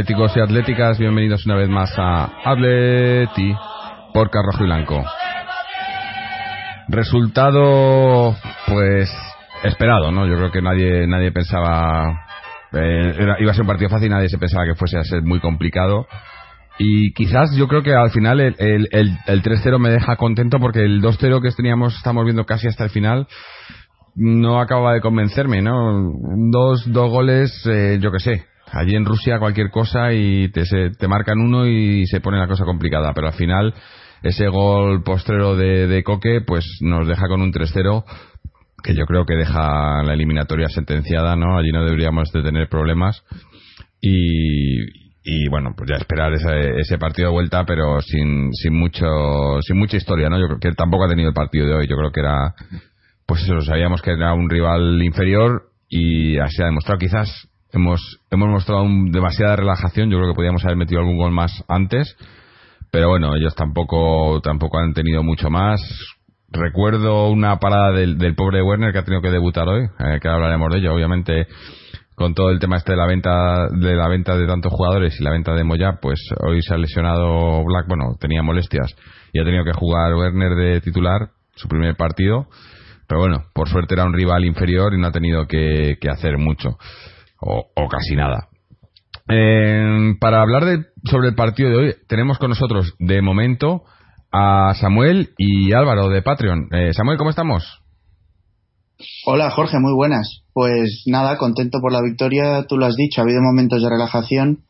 atléticos y atléticas, bienvenidos una vez más a Atleti por Carrojo y Blanco. Resultado, pues esperado, ¿no? Yo creo que nadie nadie pensaba eh, iba a ser un partido fácil, nadie se pensaba que fuese a ser muy complicado. Y quizás yo creo que al final el, el, el, el 3-0 me deja contento porque el 2-0 que teníamos, estamos viendo casi hasta el final, no acaba de convencerme, ¿no? Dos, dos goles, eh, yo que sé. Allí en Rusia cualquier cosa y te, se- te marcan uno y se pone la cosa complicada. Pero al final, ese gol postrero de, de Coque, pues nos deja con un 3-0 que yo creo que deja la eliminatoria sentenciada, ¿no? Allí no deberíamos de tener problemas. Y, y bueno, pues ya esperar ese, ese partido de vuelta, pero sin, sin mucho, sin mucha historia, ¿no? Yo creo que tampoco ha tenido el partido de hoy. Yo creo que era, pues eso, sabíamos que era un rival inferior y así ha demostrado. Quizás hemos, hemos mostrado un- demasiada relajación. Yo creo que podíamos haber metido algún gol más antes. Pero bueno, ellos tampoco, tampoco han tenido mucho más. Recuerdo una parada del, pobre Werner que ha tenido que debutar hoy, eh, que hablaremos de ello, obviamente con todo el tema este de la venta de la venta de tantos jugadores y la venta de Moya, pues hoy se ha lesionado Black, bueno, tenía molestias y ha tenido que jugar Werner de titular su primer partido, pero bueno, por suerte era un rival inferior y no ha tenido que hacer mucho o, casi nada. Eh, para hablar de, sobre el partido de hoy, tenemos con nosotros de momento a Samuel y Álvaro de Patreon. Eh, Samuel, ¿cómo estamos? Hola Jorge, muy buenas. Pues nada, contento por la victoria, tú lo has dicho, ha habido momentos de relajación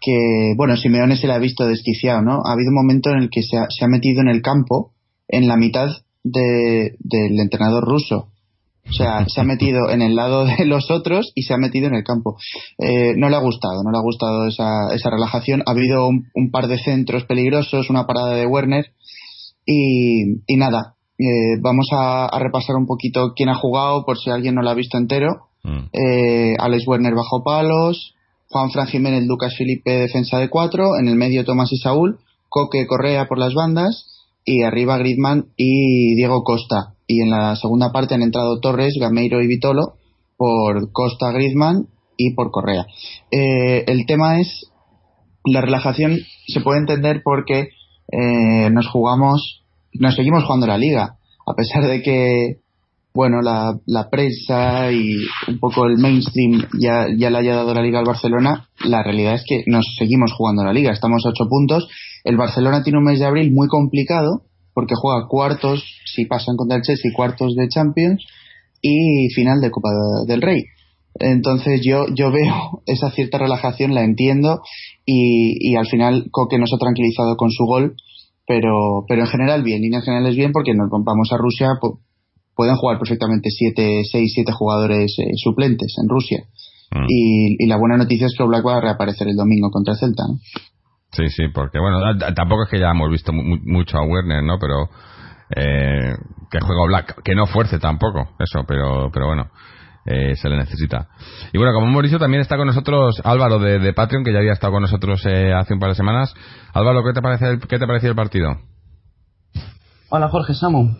que, bueno, Simeone se le ha visto desquiciado, ¿no? Ha habido un momento en el que se ha, se ha metido en el campo, en la mitad de- del entrenador ruso. O sea, se ha metido en el lado de los otros y se ha metido en el campo. Eh, no le ha gustado, no le ha gustado esa, esa relajación. Ha habido un, un par de centros peligrosos, una parada de Werner y, y nada, eh, vamos a, a repasar un poquito quién ha jugado por si alguien no lo ha visto entero. Mm. Eh, Alex Werner bajo palos, Juan Fran Jiménez, Lucas Felipe defensa de cuatro, en el medio Tomás y Saúl, Coque Correa por las bandas y arriba Griezmann y Diego Costa. Y en la segunda parte han entrado Torres, Gameiro y Vitolo por Costa, Griezmann y por Correa. Eh, el tema es la relajación se puede entender porque eh, nos jugamos, nos seguimos jugando la liga, a pesar de que, bueno, la, la prensa y un poco el mainstream ya, ya le haya dado la liga al Barcelona, la realidad es que nos seguimos jugando la liga, estamos a ocho puntos, el Barcelona tiene un mes de abril muy complicado porque juega cuartos, si pasan contra el Chelsea, cuartos de Champions y final de Copa del Rey. Entonces yo, yo veo esa cierta relajación, la entiendo y, y al final Coque nos ha tranquilizado con su gol, pero, pero en general bien, en líneas generales bien porque nos vamos a Rusia, pu- pueden jugar perfectamente 7, 6, 7 jugadores eh, suplentes en Rusia. Mm. Y, y la buena noticia es que Black va a reaparecer el domingo contra el Celta. ¿no? Sí, sí, porque bueno, tampoco es que ya hemos visto mu- mucho a Werner, ¿no? Pero eh, que juega Black, que no fuerce tampoco, eso, pero, pero bueno, eh, se le necesita. Y bueno, como hemos dicho, también está con nosotros Álvaro de, Patreon, que ya había estado con nosotros eh, hace un par de semanas. Álvaro, ¿qué te parece qué te pareció el partido? Hola Jorge Samu.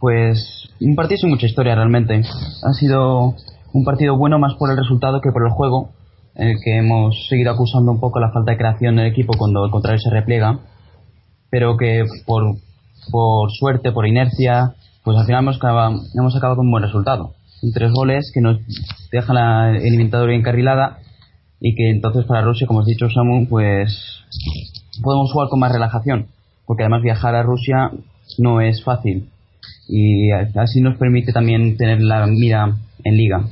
Pues un partido sin mucha historia realmente. Ha sido un partido bueno más por el resultado que por el juego, en el que hemos seguido acusando un poco la falta de creación del equipo cuando el contrario se repliega, pero que por, por suerte, por inercia, pues al final hemos acabado, hemos acabado con un buen resultado. Tres goles que nos dejan la eliminatoria encarrilada y que entonces para Rusia, como has dicho Samu, pues podemos jugar con más relajación, porque además viajar a Rusia no es fácil y así nos permite también tener la mira en liga.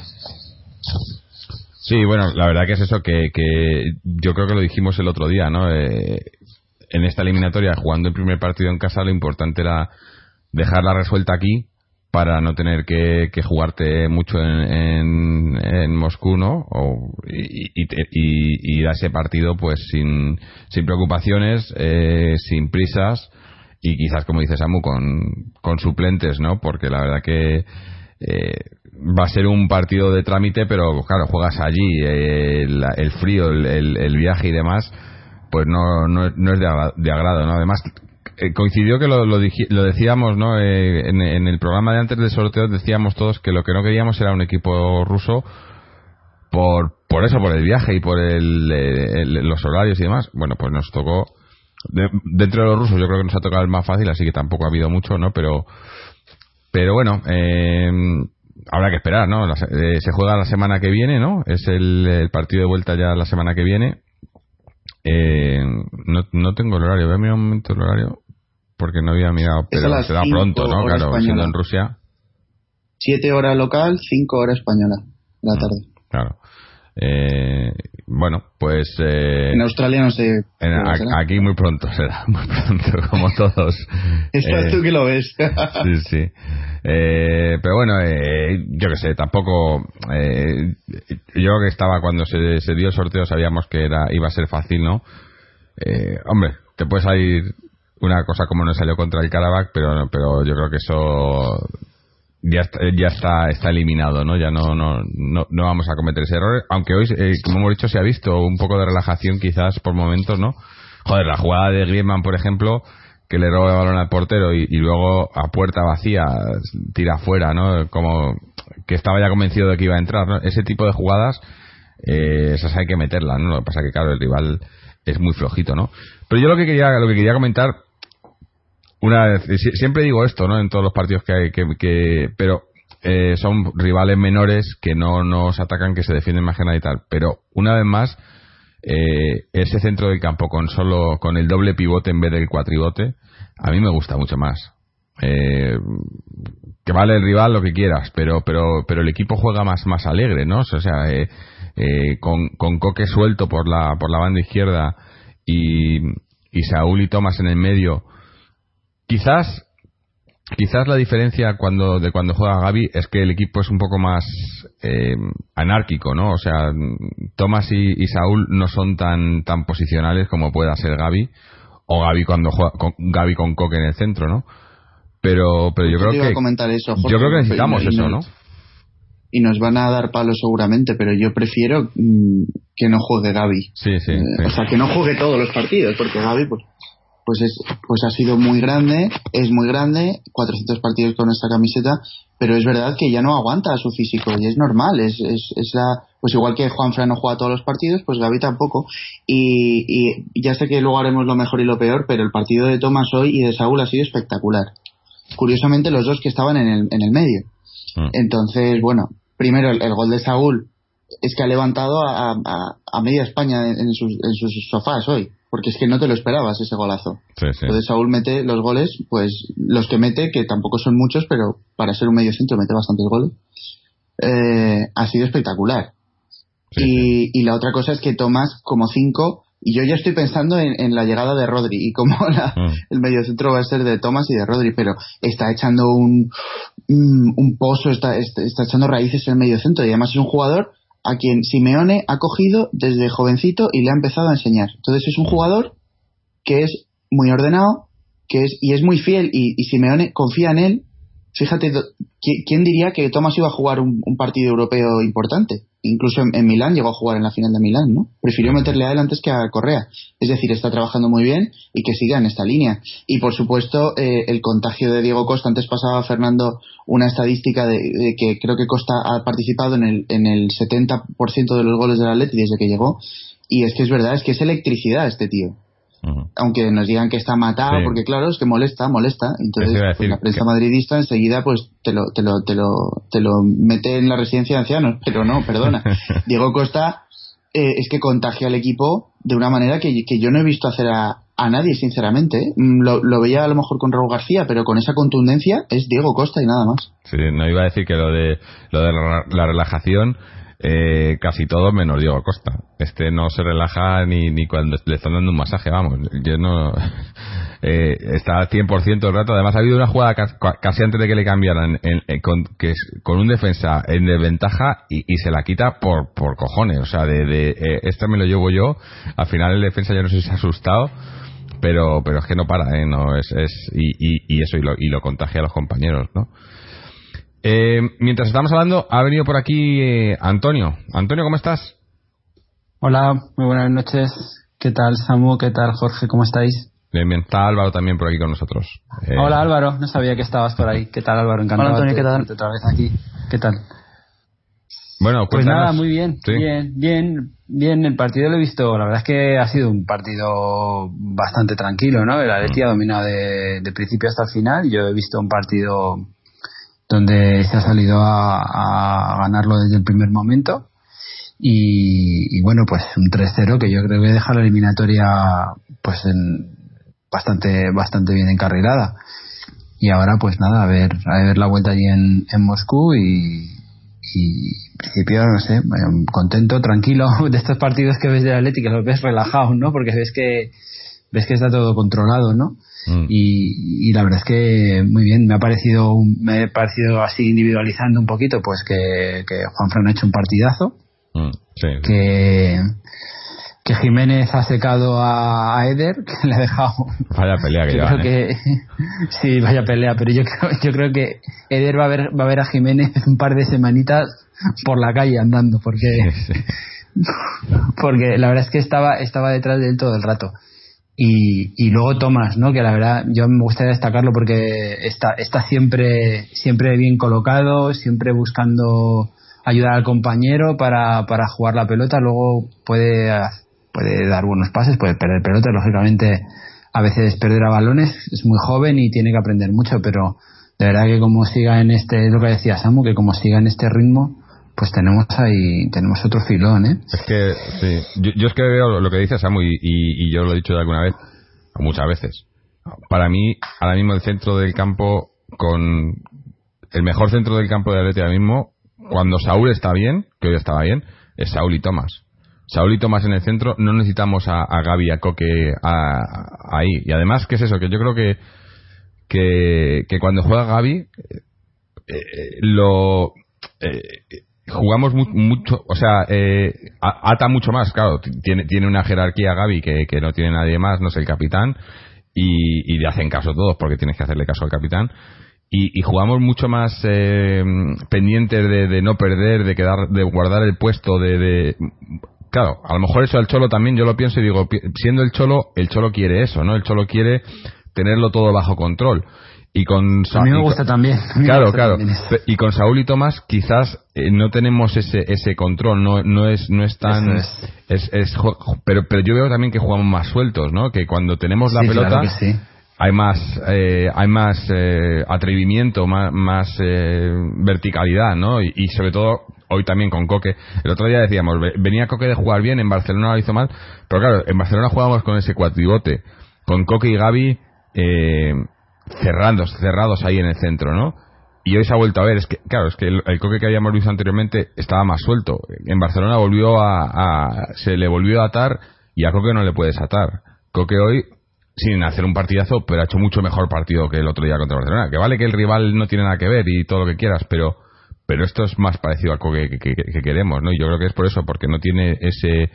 Sí, bueno, la verdad que es eso que, que yo creo que lo dijimos el otro día, ¿no? Eh, en esta eliminatoria, jugando el primer partido en casa, lo importante era dejarla resuelta aquí para no tener que, que jugarte mucho en, en, en Moscú, ¿no? O, y, y, y, ir a ese partido pues sin, sin preocupaciones, eh, sin prisas y quizás, como dice Samu, con, con suplentes, ¿no? Porque la verdad que eh, va a ser un partido de trámite, pero claro, juegas allí, eh, el, el, frío, el, el, el, viaje y demás, pues no, no, no es de, de agrado, ¿no? Además, eh, coincidió que lo, lo, decíamos, ¿no? Eh, en, el programa de antes del sorteo decíamos todos que lo que no queríamos era un equipo ruso por, por eso, por el viaje y por el, los horarios y demás. Bueno, pues nos tocó, dentro de los rusos yo creo que nos ha tocado el más fácil, así que tampoco ha habido mucho, ¿no? Pero, pero bueno, eh, habrá que esperar, ¿no? se juega la semana que viene, ¿no? Es el partido de vuelta ya la semana que viene eh, no, no tengo el horario, voy a mirar un momento el horario porque no había mirado, pero será pronto, ¿no? Claro, siendo en Rusia. 7 horas local, 5 horas española, la mm, tarde. Claro. Eh, bueno, pues... Eh, en Australia no sé. aquí muy pronto será, muy pronto, como todos. Estás eh, tú que lo ves. sí, sí. Eh, pero bueno, eh, yo que sé, tampoco... Eh, yo que estaba cuando se, se, dio el sorteo sabíamos que era iba a ser fácil, ¿no? hombre, te puede salir una cosa como no salió contra el Karabakh, pero, pero yo creo que eso ya está, ya está, está eliminado, ¿no? Ya no, no, no, no vamos a cometer ese error. Aunque hoy, eh, como hemos dicho, se ha visto un poco de relajación quizás por momentos, ¿no? Joder, la jugada de Griezmann, por ejemplo, que le roba el balón al portero y, luego a puerta vacía tira afuera, ¿no? Como que estaba ya convencido de que iba a entrar, ¿no? Ese tipo de jugadas, eh, esas hay que meterlas, ¿no? Lo que pasa que, claro, el rival es muy flojito, ¿no? Pero yo lo que quería, lo que quería comentar una siempre digo esto, ¿no? En todos los partidos que hay, que, pero eh, son rivales menores que no nos atacan, que se defienden más que nada y tal. Pero una vez más, eh, ese centro del campo con solo con el doble pivote en vez del cuatribote, a mí me gusta mucho más. Eh, que vale el rival lo que quieras, pero pero pero el equipo juega más más alegre, ¿no? O sea, con, con Coque suelto por la por la banda izquierda y, y Saúl y Tomás en el medio Quizás quizás la diferencia cuando de cuando juega Gaby es que el equipo es un poco más eh, anárquico, ¿no? O sea, Tomás y, Saúl no son tan tan posicionales como pueda ser Gaby o Gaby cuando juega con Gaby con Coque en el centro, ¿no? Pero pero yo creo que yo creo que necesitamos eso, ¿no? Y nos van a dar palos seguramente, pero yo prefiero mm, que no juegue Gaby. Sí, sí, eh, sí. O sea, que no juegue todos los partidos, porque Gaby pues pues es pues ha sido muy grande, es muy grande, 400 partidos con esta camiseta, pero es verdad que ya no aguanta a su físico y es normal, es, es, la pues igual que Juan Fran no juega todos los partidos, pues Gaby tampoco y, y ya sé que luego haremos lo mejor y lo peor, pero el partido de Tomás hoy y de Saúl ha sido espectacular. Curiosamente los dos que estaban en el, en el medio. Mm. Entonces, bueno, primero el, gol de Saúl es que ha levantado a, a, media España en sus, en sus sofás hoy porque es que no te lo esperabas ese golazo. Entonces Saúl mete los goles, pues los que mete, que tampoco son muchos, pero para ser un medio centro mete bastantes goles, eh, ha sido espectacular. y, y, la otra cosa es que Tomás, como cinco, y yo ya estoy pensando en, la llegada de Rodri y cómo mm. el medio centro va a ser de Tomás y de Rodri, pero está echando un, un, pozo, está, está, está, echando raíces en el medio centro y además es un jugador a quien Simeone ha cogido desde jovencito y le ha empezado a enseñar. Entonces es un jugador que es muy ordenado que es, y es muy fiel y, Simeone confía en él. Fíjate, ¿quién diría que Thomas iba a jugar un partido europeo importante? Incluso en, Milán llegó a jugar en la final de Milán, ¿no? Prefirió meterle a él antes que a Correa. Es decir, está trabajando muy bien y que siga en esta línea. Y por supuesto, eh, el contagio de Diego Costa. Antes pasaba Fernando una estadística de, que creo que Costa ha participado en el, en el 70% de los goles del Atleti desde que llegó. Y es que es verdad, es que es electricidad este tío aunque nos digan que está matado, porque claro, es que molesta, molesta. Entonces, pues, la prensa madridista enseguida pues te lo, te, lo, te, lo, te lo mete en la residencia de ancianos, pero no, perdona. Diego Costa eh, es que contagia al equipo de una manera que, que yo no he visto hacer a, a nadie, sinceramente. ¿eh? Mm, lo, lo, veía a lo mejor con Raúl García, pero con esa contundencia es Diego Costa y nada más. Sí, no iba a decir que lo de, lo de la relajación eh, casi todo menos Diego Costa. Este no se relaja ni, ni cuando le están dando un masaje, vamos. Yo no. Eh, está 100% el rato. Además, ha habido una jugada casi antes de que le cambiaran con, que con un defensa en desventaja y, se la quita por, por cojones. O sea, de, de eh, me lo llevo yo. Al final, el defensa ya no sé si se ha asustado pero pero es que no para ¿eh? no es, es y, y, y, eso y lo, y lo contagia a los compañeros no eh, mientras estamos hablando, ha venido por aquí eh, Antonio. Antonio, ¿cómo estás? Hola, muy buenas noches. ¿Qué tal, Samu? ¿Qué tal, Jorge? ¿Cómo estáis? Bien, bien. Está Álvaro también por aquí con nosotros. Eh, Hola Álvaro, no sabía que estabas por ahí. ¿Qué tal Álvaro? Encantado Hola Antonio, ¿qué tal? Otra vez aquí. ¿Qué tal? Bueno, pues nada, muy bien, bien, bien, bien. El partido lo he visto, la verdad es que ha sido un partido bastante tranquilo, ¿no? El Atleti ha dominado de, principio hasta el final. Yo he visto un partido donde se ha salido a, ganarlo desde el primer momento. Y, bueno, pues un 3-0 que yo creo que deja la eliminatoria pues en, bastante bastante bien encarrilada. Y ahora pues nada, a ver a ver la vuelta allí en, en Moscú y, y en principio, no sé, contento, tranquilo de estos partidos que ves de Atlético, los ves relajados, ¿no? Porque ves que ves que está todo controlado, ¿no? Mm. Y, la verdad es que muy bien, me ha parecido me ha parecido así individualizando un poquito, pues que, que Juan Fran ha hecho un partidazo, mm, que que Jiménez ha secado a, Eder, que le ha dejado. Vaya pelea que yo creo que sí, vaya pelea, pero yo creo, yo creo que Eder va a ver va a ver a Jiménez un par de semanitas por la calle andando, porque porque la verdad es que estaba estaba detrás de él todo el rato. Y, y luego Tomás, ¿no? Que la verdad yo me gustaría destacarlo porque está está siempre siempre bien colocado, siempre buscando ayudar al compañero para, para jugar la pelota, luego puede puede dar buenos pases, puede perder pelota, lógicamente a veces perder a balones, es muy joven y tiene que aprender mucho, pero de verdad que como siga en este, es lo que decía Samu, que como siga en este ritmo, pues tenemos ahí, tenemos otro filón, ¿eh? Es que, sí, yo, es que veo lo que dice Samu y, y, yo lo he dicho de alguna vez, muchas veces. Para mí, ahora mismo el centro del campo con el mejor centro del campo de Atleti ahora mismo, cuando Saúl está bien, que hoy estaba bien, es Saúl y Tomás. Saulito más en el centro, no necesitamos a, a Gaby, a Coque ahí. Y además, ¿qué es eso? Que yo creo que, que, cuando juega Gaby, eh, eh, lo. Eh, jugamos mucho, o sea, ata mucho más, claro, tiene, tiene una jerarquía Gaby que, que no tiene nadie más, no es el capitán, y, y le hacen caso todos porque tienes que hacerle caso al capitán. Y, jugamos mucho más eh, pendientes de, de, no perder, de quedar, de guardar el puesto, de, de, claro, a lo mejor eso el Cholo también yo lo pienso y digo, siendo el Cholo, el Cholo quiere eso, ¿no? El Cholo quiere tenerlo todo bajo control. Y con a mí me gusta también. Claro, claro. Y con Saúl y Tomás quizás eh, no tenemos ese ese control, no no es no es tan es. Es, pero pero yo veo también que jugamos más sueltos, ¿no? Que cuando tenemos la pelota hay más eh, hay más eh, atrevimiento, más, más verticalidad, ¿no? y, sobre todo hoy también con Coque. El otro día decíamos, venía Coque de jugar bien, en Barcelona lo hizo mal, pero claro, en Barcelona jugábamos con ese cuatribote, con Coque y Gaby eh, cerrados, cerrados ahí en el centro, ¿no? Y hoy se ha vuelto a ver, es que, claro, es que el, Coque que habíamos visto anteriormente estaba más suelto. En Barcelona volvió a, se le volvió a atar y a Coque no le puedes atar. Coque hoy sin hacer un partidazo, pero ha hecho mucho mejor partido que el otro día contra Barcelona. Que vale que el rival no tiene nada que ver y todo lo que quieras, pero pero esto es más parecido a algo que, que, queremos, ¿no? Y yo creo que es por eso, porque no tiene ese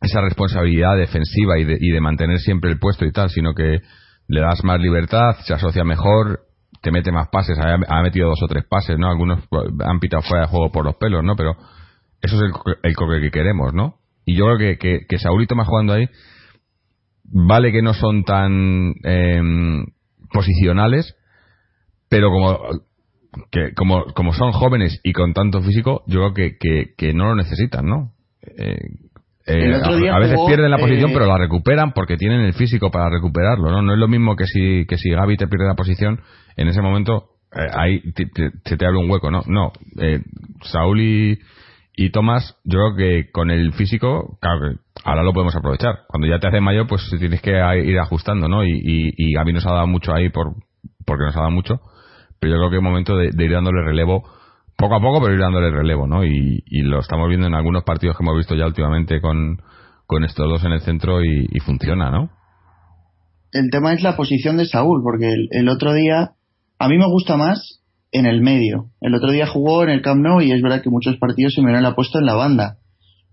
esa responsabilidad defensiva y de, y de mantener siempre el puesto y tal, sino que le das más libertad, se asocia mejor, te mete más pases, ha, metido dos o tres pases, ¿no? Algunos han pitado fuera de juego por los pelos, ¿no? Pero eso es el, el que queremos, ¿no? Y yo creo que, que, que Saulito más jugando ahí, vale que no son tan em, posicionales, pero como que como, como son jóvenes y con tanto físico, yo creo que, que, no lo necesitan, ¿no? Eh, eh, a, veces pierden la posición, eh, pero la recuperan porque tienen el físico para recuperarlo, ¿no? No es lo mismo que si, que si Gaby te pierde la posición, en ese momento ahí se te abre un hueco, ¿no? No, Saúl y, y Tomás, yo creo que con el físico, claro que ahora lo podemos aprovechar. Cuando ya te hace mayor, pues tienes que ir ajustando, ¿no? Y, y, y Gaby nos ha dado mucho ahí por porque nos ha dado mucho pero yo creo que es momento de, ir dándole relevo poco a poco, pero ir dándole relevo, ¿no? Y, lo estamos viendo en algunos partidos que hemos visto ya últimamente con, con estos dos en el centro y, funciona, ¿no? El tema es la posición de Saúl, porque el, otro día, a mí me gusta más en el medio. El otro día jugó en el Camp Nou y es verdad que muchos partidos se me han puesto en la banda.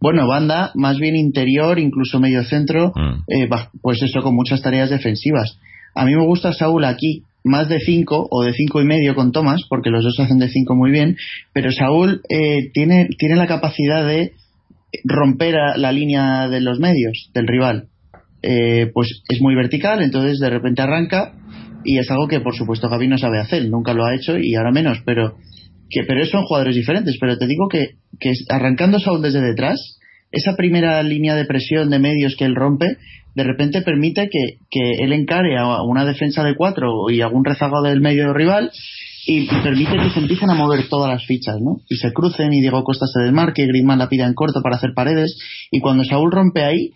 Bueno, banda, más bien interior, incluso medio centro, mm. eh, pues eso con muchas tareas defensivas. A mí me gusta Saúl aquí, más de 5 o de cinco y medio con Tomás, porque los dos hacen de 5 muy bien, pero Saúl eh, tiene, tiene la capacidad de romper la línea de los medios del rival. eh, pues es muy vertical, entonces de repente arranca y es algo que por supuesto Gaby no sabe hacer, nunca lo ha hecho y ahora menos, pero que pero son jugadores diferentes, pero te digo que, que arrancando Saúl desde detrás, esa primera línea de presión de medios que él rompe, de repente permite que, él encare a una defensa de cuatro y algún rezago del medio rival y permite que se empiecen a mover todas las fichas, ¿no? Y se crucen y Diego Costa se desmarque, Griezmann la pida en corto para hacer paredes y cuando Saúl rompe ahí,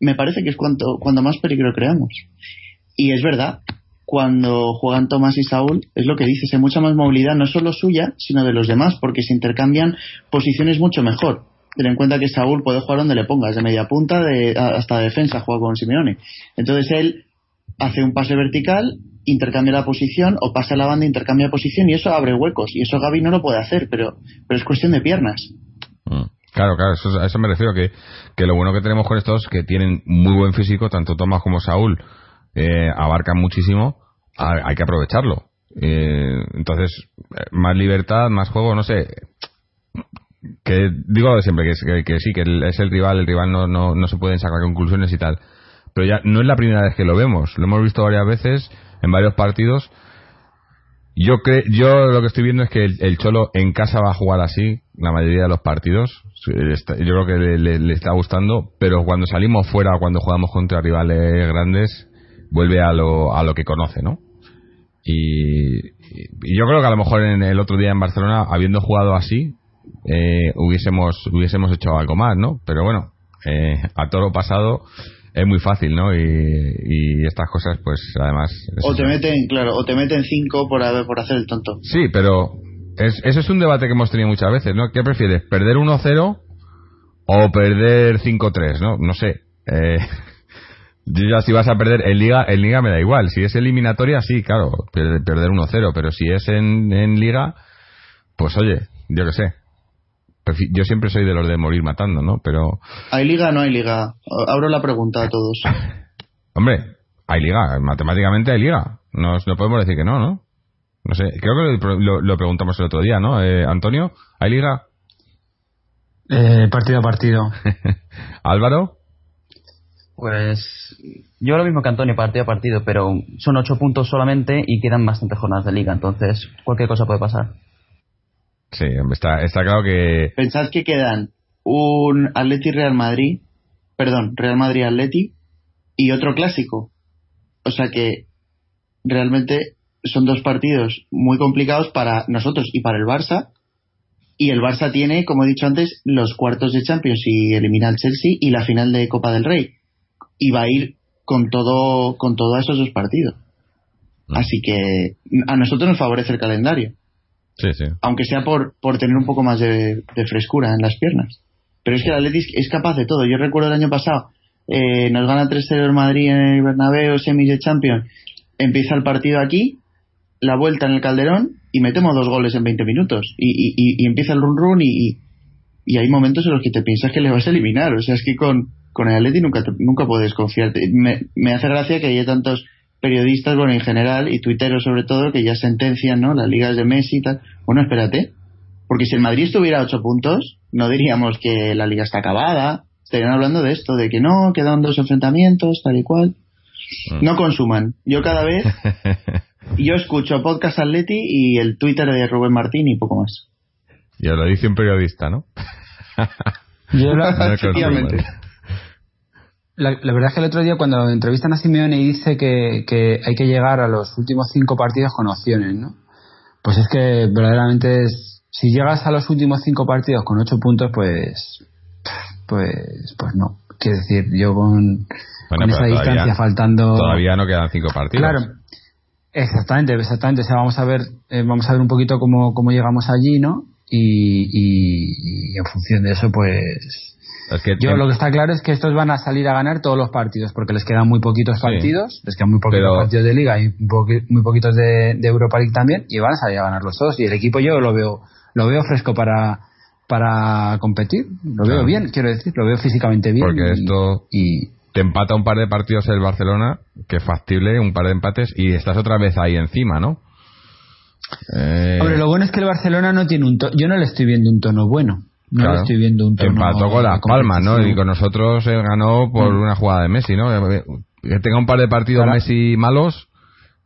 me parece que es cuando, cuando más peligro creamos. Y es verdad, cuando juegan Tomás y Saúl, es lo que dices, hay mucha más movilidad, no solo suya, sino de los demás, porque se intercambian posiciones mucho mejor. Ten en cuenta que Saúl puede jugar donde le pongas, de media punta de, hasta defensa, juega con Simeone. Entonces él hace un pase vertical, intercambia la posición, o pasa la banda, intercambia posición, y eso abre huecos. Y eso Gaby no lo puede hacer, pero, pero es cuestión de piernas. Mm. Claro, claro, eso, a eso me refiero, que, que lo bueno que tenemos con estos que tienen muy buen físico, tanto Tomás como Saúl, eh, abarcan muchísimo, hay que aprovecharlo. Eh, entonces, eh, más libertad, más juego, no sé. Que digo siempre que, que, sí, que es el rival, el rival no, no, no se pueden sacar conclusiones y tal. Pero ya no es la primera vez que lo vemos, lo hemos visto varias veces en varios partidos. Yo, cre yo lo que estoy viendo es que el, Cholo en casa va a jugar así la mayoría de los partidos. Yo creo que le, le está gustando, pero cuando salimos fuera, cuando jugamos contra rivales grandes, vuelve a lo, a lo que conoce, ¿no? Y, yo creo que a lo mejor en el otro día en Barcelona, habiendo jugado así, eh, hubiésemos, hubiésemos hecho algo más, ¿no? Pero bueno, eh, a todo lo pasado es muy fácil, ¿no? Y, estas cosas, pues además. O te meten, claro, o te meten cinco por, por hacer el tonto. Sí, pero es, eso es un debate que hemos tenido muchas veces, ¿no? ¿Qué prefieres? ¿Perder 1-0 o perder 5-3, ¿no? No sé. Eh, yo ya si vas a perder en liga, en liga me da igual. Si es eliminatoria, sí, claro, perder 1-0, pero si es en, en liga, pues oye, yo qué sé. Yo siempre soy de los de morir matando, ¿no? Pero... ¿Hay liga o no hay liga? Abro la pregunta a todos. Hombre, hay liga, matemáticamente hay liga. No, no podemos decir que no, ¿no? No sé, creo que lo, preguntamos el otro día, ¿no? Eh, Antonio, ¿hay liga? Eh, partido a partido. Álvaro. Pues yo lo mismo que Antonio, partido a partido, pero son ocho puntos solamente y quedan bastantes jornadas de liga, entonces cualquier cosa puede pasar. Sí, está, está claro que... Pensad que quedan un Atleti Real Madrid, perdón, Real Madrid Atleti y otro clásico. O sea que realmente son dos partidos muy complicados para nosotros y para el Barça. Y el Barça tiene, como he dicho antes, los cuartos de Champions y elimina al Chelsea y la final de Copa del Rey y va a ir con todo con todos esos dos partidos. Mm. Así que a nosotros nos favorece el calendario. Sí, sí. Aunque sea por, por tener un poco más de, frescura en las piernas. Pero es que el Atlético es capaz de todo. Yo recuerdo el año pasado, eh, nos gana 3-0 el Madrid en el Bernabéu, semis de Champions. Empieza el partido aquí, la vuelta en el Calderón y metemos dos goles en 20 minutos. Y, y, empieza el run run y, y, hay momentos en los que te piensas que le vas a eliminar. O sea, es que con, con el Atleti nunca, nunca puedes confiar. Me, me hace gracia que haya tantos periodistas, bueno, en general, y tuiteros sobre todo, que ya sentencian, ¿no? Las ligas de Messi y tal. Bueno, espérate. Porque si el Madrid estuviera a ocho puntos, no diríamos que la liga está acabada. Estarían hablando de esto, de que no, quedan dos enfrentamientos, tal y cual. Mm. No consuman. Yo cada vez, yo escucho podcast Atleti y el Twitter de Rubén Martín y poco más. Ya lo dice un periodista, ¿no? Yo lo, efectivamente. La, verdad es que el otro día cuando entrevistan a Simeone y dice que, que, hay que llegar a los últimos cinco partidos con opciones, ¿no? Pues es que verdaderamente es, si llegas a los últimos cinco partidos con ocho puntos, pues, pues, pues no. Quiero decir, yo con, esa distancia faltando. Todavía no quedan cinco partidos. Claro. Exactamente, exactamente. O sea, vamos a ver, eh, vamos a ver un poquito cómo, cómo llegamos allí, ¿no? Y, y, y en función de eso, pues, yo lo que está claro es que estos van a salir a ganar todos los partidos porque les quedan muy poquitos partidos, les quedan muy poquitos partidos de liga y muy poquitos de, Europa League también y van a salir a ganar los dos y el equipo yo lo veo lo veo fresco para para competir, lo veo bien, quiero decir, lo veo físicamente bien. Porque esto y, te empata un par de partidos el Barcelona, que es factible, un par de empates y estás otra vez ahí encima, ¿no? Eh... Hombre, lo bueno es que el Barcelona no tiene un tono, yo no le estoy viendo un tono bueno no estoy viendo un tono Empató con Las Palmas, ¿no? Y con nosotros él ganó por Mm. una jugada de Messi, ¿no? Que tenga un par de partidos Messi malos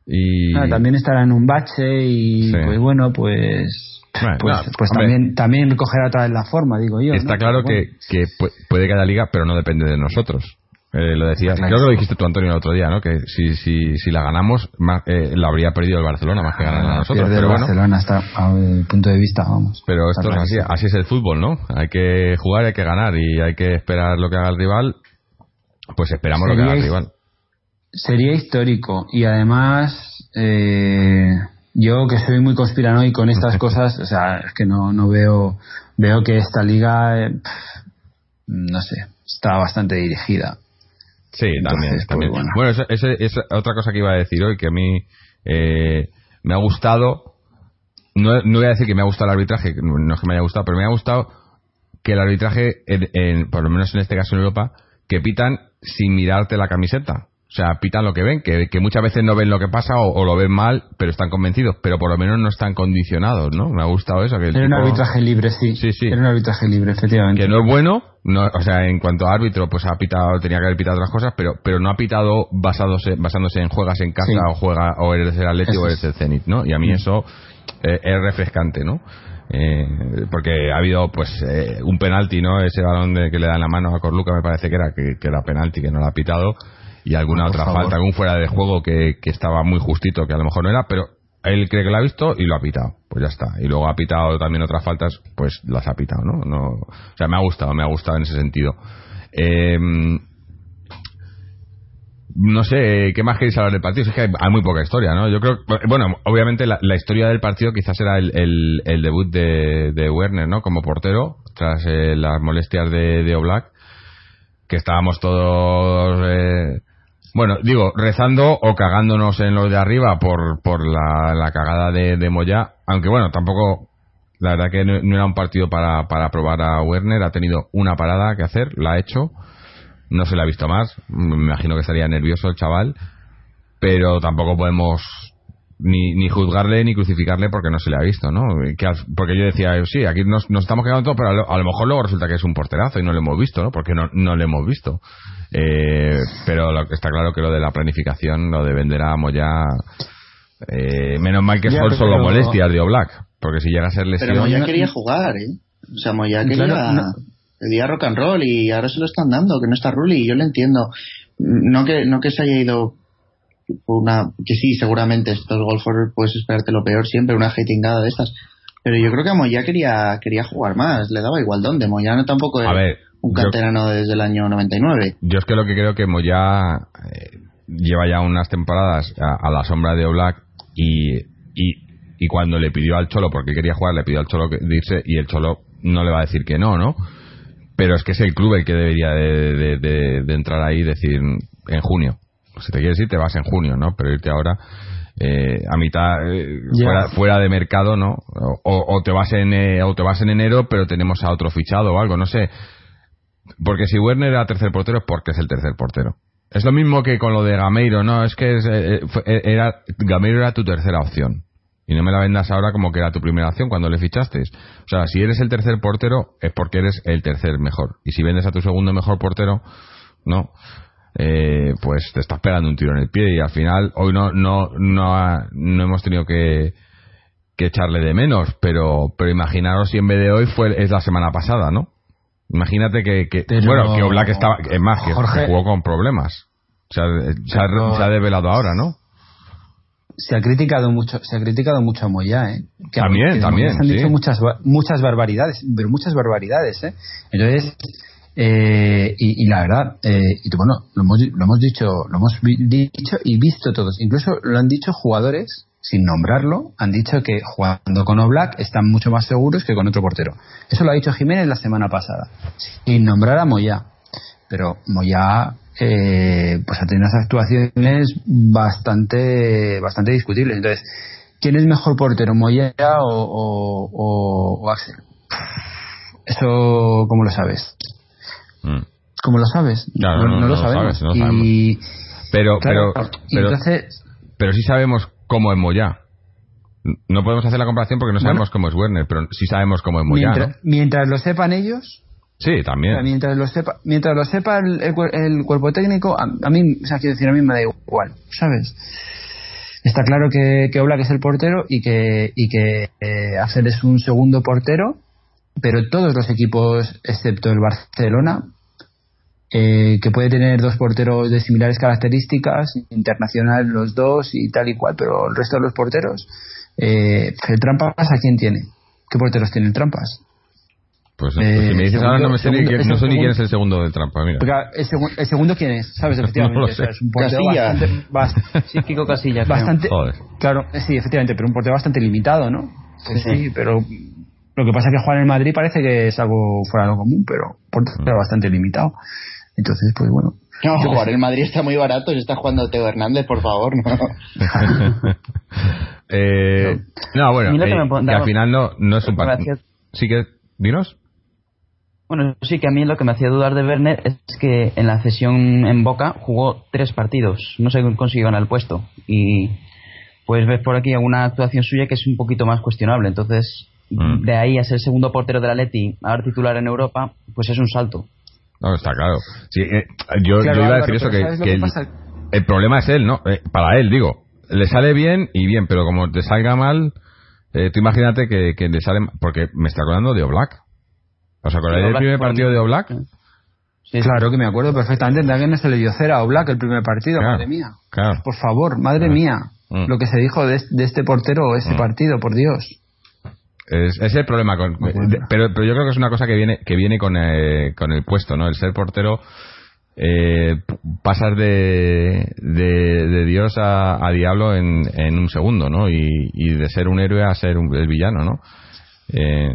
y... Ah, también estará en un bache y Sí. pues bueno, pues Bueno, pues, no, pues también también cogerá otra vez la forma, digo yo. Está ¿no? claro Pero que, que pu- puede que haya liga, pero no depende de nosotros. Eh, lo decías, Claro. creo que lo dijiste tú, Antonio, el otro día, ¿no? Que si, si, si la ganamos, más, eh, la habría perdido el Barcelona más que ganar a Ah, nosotros. pierde Pero el bueno, Barcelona hasta a mi punto de vista, vamos. pero esto es así, así es el fútbol, ¿no? Hay que jugar, hay que ganar y hay que esperar lo que haga el rival. Pues esperamos lo que haga el rival. Sería histórico y además eh, yo que soy muy conspiranoico en estas cosas, o sea, es que no, no veo veo que esta liga eh, no sé, está bastante dirigida. Sí, también. Pues, también. bueno. bueno, esa esa otra cosa que iba a decir hoy, que a mí eh, me ha gustado, no, no voy a decir que me ha gustado el arbitraje, no es que me haya gustado, pero me ha gustado que el arbitraje, en, en- por lo menos en este caso en Europa, que pitan sin mirarte la camiseta. O sea, pitan lo que ven, que, que muchas veces no ven lo que pasa o, o lo ven mal, pero están convencidos, pero por lo menos no están condicionados, ¿no? Me ha gustado eso. Que el Era un arbitraje libre, sí. Sí, sí. Era un arbitraje libre, efectivamente. que no es bueno, no, o sea, en cuanto a árbitro, pues ha pitado, tenía que haber pitado otras cosas, pero, pero no ha pitado basándose, basándose en juegas en casa Sí. o juega o eres el Atleti Eso o eres es. el Zenit, ¿no? Y a mí Mm. eso eh, es refrescante, ¿no? Eh, porque ha habido pues eh, un penalti, ¿no? Ese balón de, que le dan la mano a Corluca me parece que era que, que era penalti, que no lo ha pitado y alguna por otra favor. falta, algún fuera de juego que, que estaba muy justito, que a lo mejor no era, pero él cree que lo ha visto y lo ha pitado, pues ya está. Y luego ha pitado también otras faltas, pues las ha pitado, ¿no? no o sea, me ha gustado, me ha gustado en ese sentido. Eh, no sé, ¿qué más queréis hablar del partido? Es que hay, hay muy poca historia, ¿no? Yo creo, bueno, obviamente la, la historia del partido quizás era el, el, el debut de, de Werner, ¿no? Como portero, tras eh, las molestias de, de Oblak, que estábamos todos, eh, bueno, digo, rezando o cagándonos en los de arriba por, por la, la cagada de, de Moya, aunque bueno, tampoco, la verdad que no, era un partido para, para probar a Werner, ha tenido una parada que hacer, la ha hecho, no se le ha visto más, me imagino que estaría nervioso el chaval, pero tampoco podemos ni, ni juzgarle ni crucificarle porque no se le ha visto, ¿no? Que al- porque yo decía, eh, sí, aquí nos, nos estamos quedando todo, pero a lo, a lo mejor luego resulta que es un porterazo y no lo hemos visto, ¿no? Porque no, no lo hemos visto. Eh, pero lo que está claro que lo de la planificación, lo de vender a Moya, eh, menos mal que son solo pero- molestias de Oblak, porque si llega a ser Pero lesión... Moya quería jugar, ¿eh? O sea, Moya quería... Claro, no. Pedía rock and roll y ahora se lo están dando, que no está Rulli, yo lo entiendo. No que, no que se haya ido una... Que sí, seguramente estos golfers puedes esperarte lo peor siempre, una hatingada de estas. Pero yo creo que Moya quería, quería jugar más, le daba igual dónde. Moya no tampoco A es ver, un yo- canterano desde el año 99. Yo es que lo que creo que Moya eh, lleva ya unas temporadas a, a la sombra de Oblak y, y, y cuando le pidió al Cholo, porque quería jugar, le pidió al Cholo que irse y el Cholo no le va a decir que no, ¿no? Pero es que es el club el que debería de, de- de- de entrar ahí y decir en junio. Si te quieres ir, te vas en junio, ¿no? Pero irte ahora eh, a mitad, eh, fuera, fuera de mercado, ¿no? O, o te vas en, eh, o te vas en enero, pero tenemos a otro fichado o algo, no sé. Porque si Werner era tercer portero es porque es el tercer portero. Es lo mismo que con lo de Gameiro, no, es que es, eh, fue- eh, era, Gameiro era tu tercera opción. Y no me la vendas ahora como que era tu primera opción cuando le fichaste. O sea, si eres el tercer portero es porque eres el tercer mejor. Y si vendes a tu segundo mejor portero, no. Eh, pues te estás pegando un tiro en el pie y al final hoy no no no, ha- no hemos tenido que, que echarle de menos pero pero imaginaros si en vez de hoy fue es la semana pasada no Imagínate que, que Pero- bueno, que Oblak estaba, es más, que, Jorge- jugó con problemas. Se ha, se ha- se ha develado ahora, ¿no? se ha criticado mucho se ha criticado mucho a Moya ¿eh? Que a- También, que también, se han sí. dicho muchas muchas barbaridades pero muchas barbaridades ¿eh? entonces eh, y, y la verdad eh, y bueno lo hemos, lo hemos dicho lo hemos dicho y visto todos. Incluso lo han dicho jugadores sin nombrarlo han dicho que jugando con Oblak están mucho más seguros que con otro portero. Eso lo ha dicho Jiménez la semana pasada. Sin nombrar a Moya pero Moya eh, pues ha tenido unas actuaciones bastante bastante discutibles. Entonces quién es mejor portero o, o- o Axel eso cómo lo sabes Mm. cómo lo sabes Claro, no, no lo lo sabemos sabes, no y Pero, claro, pero, y pero, entonces pero sí sabemos cómo es Moya. No podemos hacer la comparación porque no sabemos cómo es Werner, pero sí sabemos cómo es Moyano. Mientras, mientras lo sepan ellos, Sí, también. mientras lo sepa, mientras lo sepa el, el, el cuerpo técnico, a, a, mí, o sea, quiero decir, a mí me da igual, ¿sabes? Está claro que, que Oblak es el portero y que, y que eh, Hacer es un segundo portero, pero todos los equipos, excepto el Barcelona, eh, que puede tener dos porteros de similares características, internacional los dos y tal y cual, pero el resto de los porteros, eh, el Trampas, ¿a quién tiene? ¿Qué porteros tienen Trampas? Pues, pues si me dices ahora no, me sé segundo, ni, no sé ni quién es el segundo del trampa, mira. El, segu el, segundo quién es, ¿sabes? Efectivamente. No lo sé. O sea, es un portero Casilla. bastante, bast Sí, Kiko Casilla. creo. bastante Joder. claro, eh, sí, efectivamente, pero un portero bastante limitado, ¿no? Pues Sí, sí, sí. pero lo que pasa es que jugar en Madrid parece que es algo fuera de lo común, pero un portero Mm. bastante limitado. Entonces, pues bueno. No, jugar sé. el Madrid está muy barato. Se está jugando Teo Hernández, por favor. No. eh, no, bueno, A mí lo que eh, me pon- que al final no, no es un partido. Sí que, dinos. Bueno, sí que a mí lo que me hacía dudar de Werner es que en la cesión en Boca jugó tres partidos, no se consiguió ganar el puesto. Y pues ves por aquí alguna actuación suya que es un poquito más cuestionable. Entonces, Mm. de ahí a ser segundo portero del Atleti, a ver titular en Europa, pues es un salto. No, está claro. Sí, eh, yo, Claro, yo iba a Álvaro, decir eso, que, ¿sabes lo que que el, el problema es él, ¿no? Eh, para él, digo. Le sale bien y bien, pero como te salga mal, eh, tú imagínate que, que le sale... Porque me está acordando de Oblak. ¿Os acordáis del primer partido de Oblak? Sí, Claro que me acuerdo perfectamente de alguien se le dio cera a Oblak el primer partido, Claro, madre mía. claro. Por favor, madre mía. Mm. Lo que se dijo de, de este portero ese Mm. partido, por Dios. Es, es el problema con, pero, pero yo creo que es una cosa que viene que viene con, eh, con el puesto no el ser portero eh, p- pasas de, de, de Dios a, a diablo en, en un segundo no y, y de ser un héroe a ser un, el villano no Eh,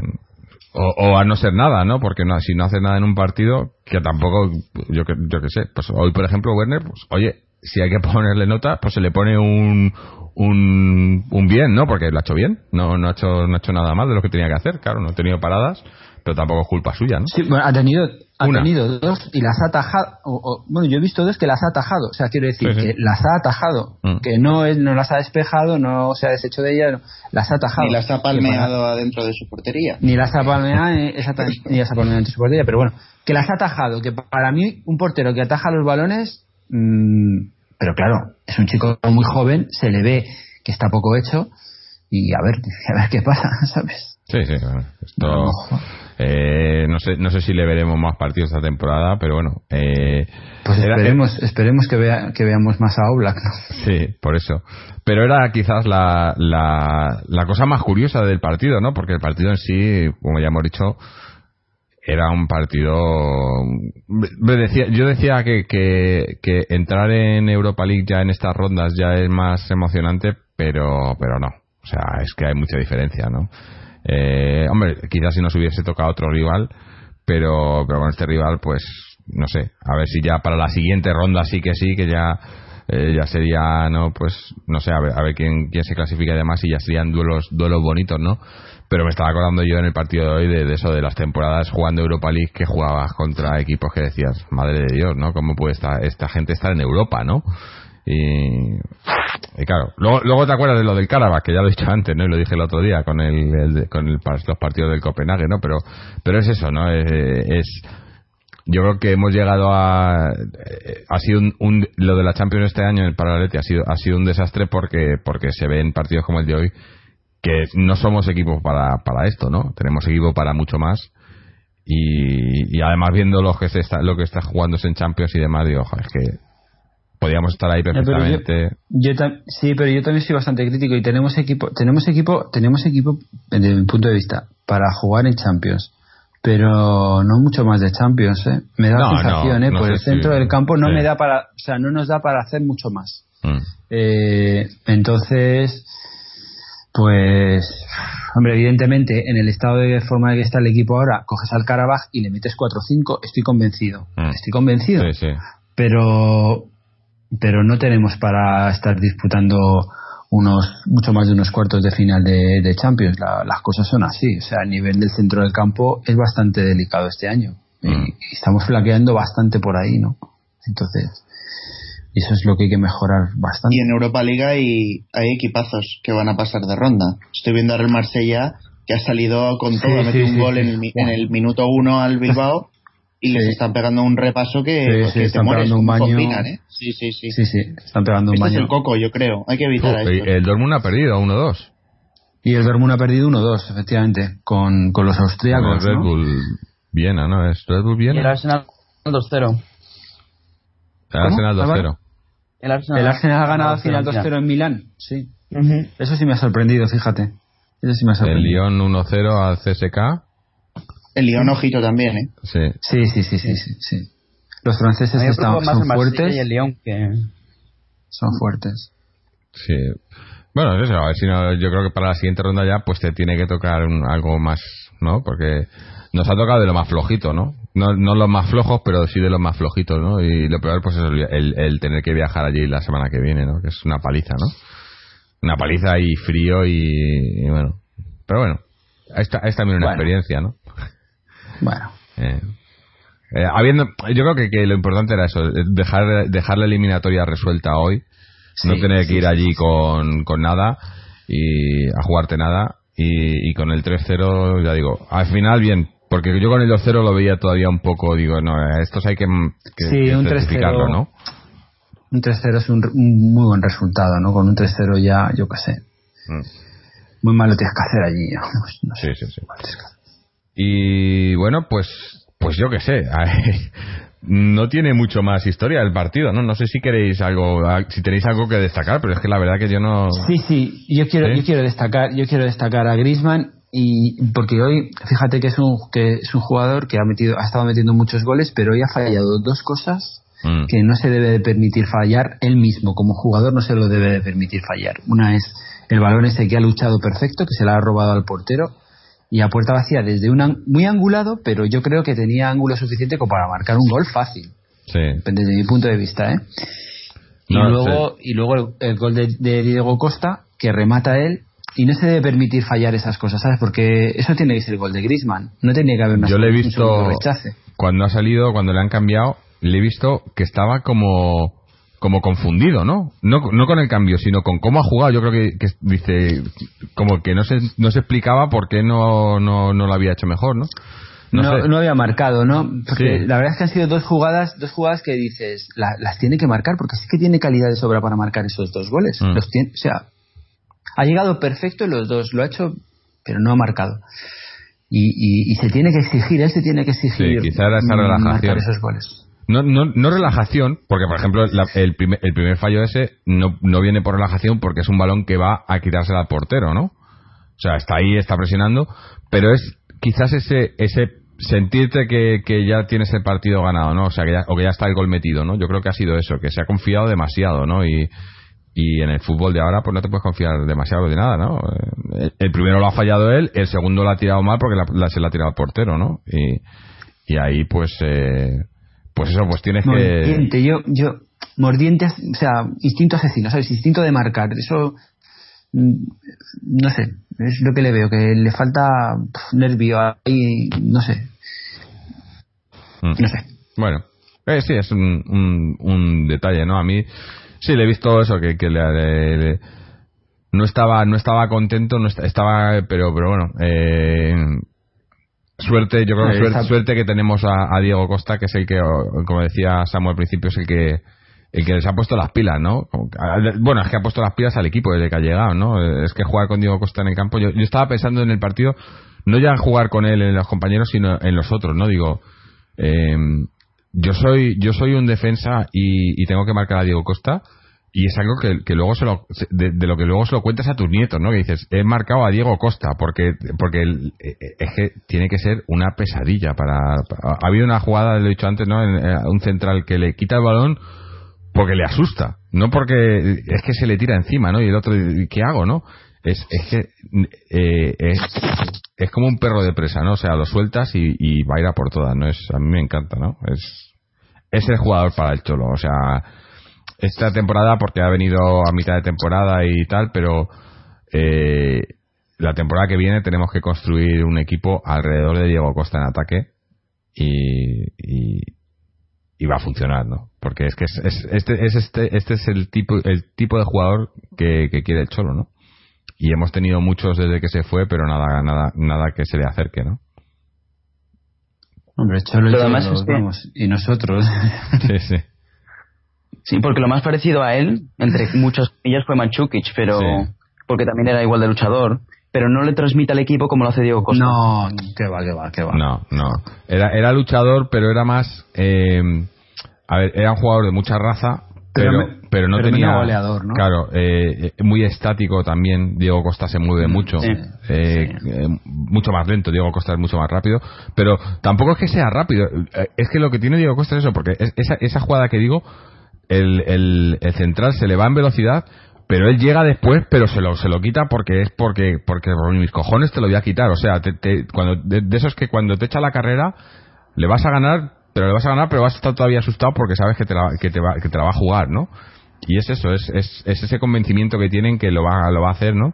o, o a no ser nada no porque no, si no haces nada en un partido que tampoco yo yo que sé pues hoy por ejemplo Werner pues oye si hay que ponerle nota pues se le pone un un, un bien, ¿no? Porque lo ha hecho bien, no, no, ha hecho, no ha hecho nada mal de lo que tenía que hacer, claro, no ha tenido paradas, pero tampoco es culpa suya, ¿no? Sí, bueno, ha tenido, ha Una. tenido dos y las ha atajado. o- o- bueno, yo he visto dos que las ha atajado. O sea, quiero decir Sí, sí. que las ha atajado. Mm. Que no, es- no las ha despejado, no se ha deshecho de ellas, no, las ha atajado. Ni las ha palmeado adentro de su portería. Ni las ha palmeado, eh, exactamente, ni las ha palmeado en su portería. Pero bueno, que las ha atajado. Que para mí, un portero que ataja los balones. mm, pero claro, es un chico muy joven, se le ve que está poco hecho. Y a ver, a ver qué pasa, ¿sabes? Sí, sí, bueno, esto, Ojo. eh, no sé, no sé si le veremos más partidos esta temporada, pero bueno, eh, Pues era- esperemos, esperemos que, vea, que veamos más a Oblak, ¿no? Sí, por eso. Pero era quizás la, la, la cosa más curiosa del partido, ¿no? Porque el partido en sí, como ya hemos dicho, era un partido. decía- yo decía que, que, que entrar en Europa League ya en estas rondas ya es más emocionante, pero, pero no. O sea, es que hay mucha diferencia, ¿no? Eh, hombre, quizás si nos hubiese tocado otro rival, pero, pero con este rival, pues, no sé, a ver si ya para la siguiente ronda sí que sí, que ya, eh, ya sería, no, pues, no sé, a ver, a ver quién, quién se clasifica y demás, y ya serían duelos, duelos bonitos, ¿no? Pero me estaba acordando yo en el partido de hoy de, eso, de las temporadas jugando Europa League que jugabas contra equipos que decías, madre de Dios, ¿no? ¿Cómo puede esta, esta gente estar en Europa, ¿no? Y, claro, luego, luego te acuerdas de lo del Karabakh, que ya lo he dicho antes, ¿no? Y lo dije el otro día con el, el con el, los partidos del Copenhague, ¿no? Pero, pero es eso, ¿no? Eh, es, yo creo que hemos llegado a ha sido un, lo de la Champions este año en el Atleti ha sido ha sido un desastre porque porque se ven partidos como el de hoy que no somos equipos para, para esto, ¿no? Tenemos equipo para mucho más y, y además viendo lo que se está lo que está jugándose en Champions y demás digo, es que podíamos estar ahí pero yo- perfectamente. Yo tam- sí, pero yo también soy bastante crítico y tenemos equipo, tenemos equipo, tenemos equipo desde mi punto de vista para jugar en Champions, pero no mucho más de Champions, ¿eh? Me da No, la sensación, no, ¿eh? no Por el si- centro del campo no sí. me da para, o sea, no nos da para hacer mucho más. Mm. Eh, entonces, pues, hombre, evidentemente, en el estado de forma en que está el equipo ahora, coges al Karabaj y le metes 4-5, estoy convencido. Mm. Estoy convencido Sí, sí. pero pero no tenemos para estar disputando unos mucho más de unos cuartos de final de, de Champions La- las cosas son así o sea a nivel del centro del campo es bastante delicado este año y, Mm. y estamos flaqueando bastante por ahí no entonces Y eso es lo que hay que mejorar bastante. Y en Europa Liga hay, hay equipazos que van a pasar de ronda. Estoy viendo ahora el Marsella que ha salido con todo, ha metido un gol en, el, en el minuto uno al Bilbao y les están pegando un repaso que, pues, que están pegando un baño. ¿eh? Sí, sí, sí. Sí, sí, están pegando un este baño. es el coco, yo creo. Hay que evitar Oh, esto. El Dortmund ha perdido 1-2. Y el Dortmund ha perdido 1-2, efectivamente, con, con los Con el austríacos. Red ¿no? Bull Viena, ¿no? ¿Es Red Bull Y el Viena? Arsenal 2-0. El Arsenal ¿Cómo? 2-0. El Arsenal, El Arsenal ha ganado al final 2-0 2-0 en Milán. Sí. Eso sí me ha sorprendido, fíjate. Eso sí me ha El sorprendido. Lyon 1-0 al CSK. El León ojito también, ¿eh? Sí. Sí, sí, sí, sí, sí, sí. Los franceses están, son el fuertes. y el Lyon que... Son fuertes. Sí. Bueno, eso, a ver si no, yo creo que para la siguiente ronda ya pues te tiene que tocar un- algo más, ¿no? Porque nos ha tocado de lo más flojito, ¿no? No, no los más flojos, pero sí de los más flojitos, ¿no? Y lo peor pues es el, el- el tener que viajar allí la semana que viene, ¿no? Que es una paliza, ¿no? Una paliza y frío y, y bueno. Pero bueno, es, es también una Bueno. experiencia, ¿no? Bueno. Eh, eh, habiendo, yo creo que, que lo importante era eso, dejar, dejar la eliminatoria resuelta hoy, no Sí, tener que ir sí, allí con, con nada y a jugarte nada y, y con el 3-0 ya digo, al final bien, porque yo con el 2-0 lo veía todavía un poco, digo, no, estos hay que, que, Sí, que un 3-0. certificarlo, ¿no? Un 3-0 es un, un muy buen resultado, ¿no? Con un 3-0 ya, yo qué sé. Mm. Muy mal lo tienes que hacer allí. No sé. Sí, sí, sí. Y bueno, pues, pues yo qué sé. No tiene mucho más historia el partido, ¿no? No sé si queréis algo, si tenéis algo que destacar, pero es que la verdad que yo no. Sí, sí, yo quiero, ¿Sí? yo quiero destacar, yo quiero destacar a Griezmann y porque hoy, fíjate que es un que es un jugador que ha metido, ha estado metiendo muchos goles, pero hoy ha fallado dos cosas Mm. que no se debe de permitir fallar él mismo como jugador no se lo debe de permitir fallar. Una es el balón ese que ha luchado perfecto, que se le ha robado al portero y a puerta vacía desde un muy angulado, pero yo creo que tenía ángulo suficiente como para marcar un gol fácil, Sí. desde mi punto de vista, ¿eh? Y No, luego, y luego el, el gol de, de Diego Costa, que remata él, y no se debe permitir fallar esas cosas, ¿sabes? Porque eso tiene que ser el gol de Griezmann. No tenía que haber una Yo le he visto cuando ha salido, cuando le han cambiado, le he visto que estaba como como confundido, ¿no? ¿no? No con el cambio, sino con cómo ha jugado. Yo creo que, que dice como que no se, no se explicaba por qué no, no, no lo había hecho mejor, ¿no? No, no había marcado, ¿no? Porque Sí. la verdad es que han sido dos jugadas, dos jugadas que dices, la- las tiene que marcar, porque sí que tiene calidad de sobra para marcar esos dos goles. Mm. Los tiene, o sea, ha llegado perfecto en los dos, lo ha hecho, pero no ha marcado. Y, y, y se tiene que exigir, él se tiene que exigir Sí, quizá era esa relajación. marcar esos goles. No, no, no relajación, porque por ejemplo la- el, primer, el primer fallo ese no, no viene por relajación porque es un balón que va a quitársela al portero, ¿no? O sea, está ahí, está presionando, pero es quizás ese ese sentirte que, que ya tienes el partido ganado, ¿no? O sea, que ya, o que ya está el gol metido, ¿no? Yo creo que ha sido eso, que se ha confiado demasiado, ¿no? Y, y en el fútbol de ahora pues no te puedes confiar demasiado de nada, ¿no? El, el primero lo ha fallado él, el segundo lo ha tirado mal porque la, la- se la ha tirado al portero, ¿no? Y, y ahí pues eh, pues eso, pues tienes que... Mordiente, yo, yo, mordiente, o sea, instinto asesino, ¿sabes? Instinto de marcar, eso, mm, no sé, es lo que le veo, que le falta nervio ahí, no sé, Mm. no sé. Bueno, eh, sí, es un, un, un detalle, ¿no? A mí sí le he visto eso, que, que le, le- le- no estaba no estaba contento, no est- estaba, pero pero bueno, eh, suerte, yo creo que suerte, suerte que tenemos a, a Diego Costa, que es el que, como decía Samuel al principio, es el que el que les ha puesto las pilas, ¿no? Bueno, es que ha puesto las pilas al equipo desde que ha llegado, ¿no? Es que jugar con Diego Costa en el campo, yo, yo estaba pensando en el partido, no ya en jugar con él en los compañeros, sino en los otros, ¿no? Digo, eh, yo soy yo soy un defensa y, y tengo que marcar a Diego Costa y es algo que, que luego se lo, de, lo que luego se lo cuentas a tus nietos, ¿no? Que dices, he marcado a Diego Costa porque porque el- eh, es que tiene que ser una pesadilla para, para- ha habido una jugada, lo he dicho antes, ¿no? En, eh, un central que le quita el balón porque le asusta, no porque es que se le tira encima, ¿no? Y el otro, ¿qué hago, no? Es, es que eh, es, es como un perro de presa, ¿no? O sea, lo sueltas y, y va a ir a por todas, ¿no? Es, a mí me encanta, ¿no? Es, es el jugador para el Cholo, o sea, esta temporada porque ha venido a mitad de temporada y tal, pero eh, la temporada que viene tenemos que construir un equipo alrededor de Diego Costa en ataque y, y, y va a funcionar, ¿no? Porque es que es, este, es este, este es el tipo, el tipo de jugador que, que quiere el Cholo, ¿no? Y hemos tenido muchos desde que se fue, pero nada, nada, nada que se le acerque, ¿no? Hombre, Cholo y, además es y nosotros. sí, sí. Sí, porque lo más parecido a él, entre muchas comillas, fue Manchukic, pero porque también era igual de luchador, pero no le transmite al equipo como lo hace Diego Costa. No, que va, que va, que va. No, no. Era, era luchador, pero era más. Eh, a ver, era un jugador de mucha raza, pero, pero, no tenía. goleador, ¿no? Claro, eh, muy estático también. Diego Costa se mueve mucho. Eh, mucho más lento. Diego Costa es mucho más rápido. Pero tampoco es que sea rápido. Es que lo que tiene Diego Costa es eso, porque esa, esa jugada que digo, el, el, el central se le va en velocidad pero él llega después, pero se lo, se lo quita porque es porque, porque mis cojones te lo voy a quitar. O sea, te, cuando, de, eso es que cuando te echa la carrera, le vas a ganar, pero le vas a ganar, pero vas a estar todavía asustado porque sabes que te la, que te va, que te la va a jugar, ¿no? Y es eso, es, es, es ese convencimiento que tienen que lo va, lo va a hacer, ¿no?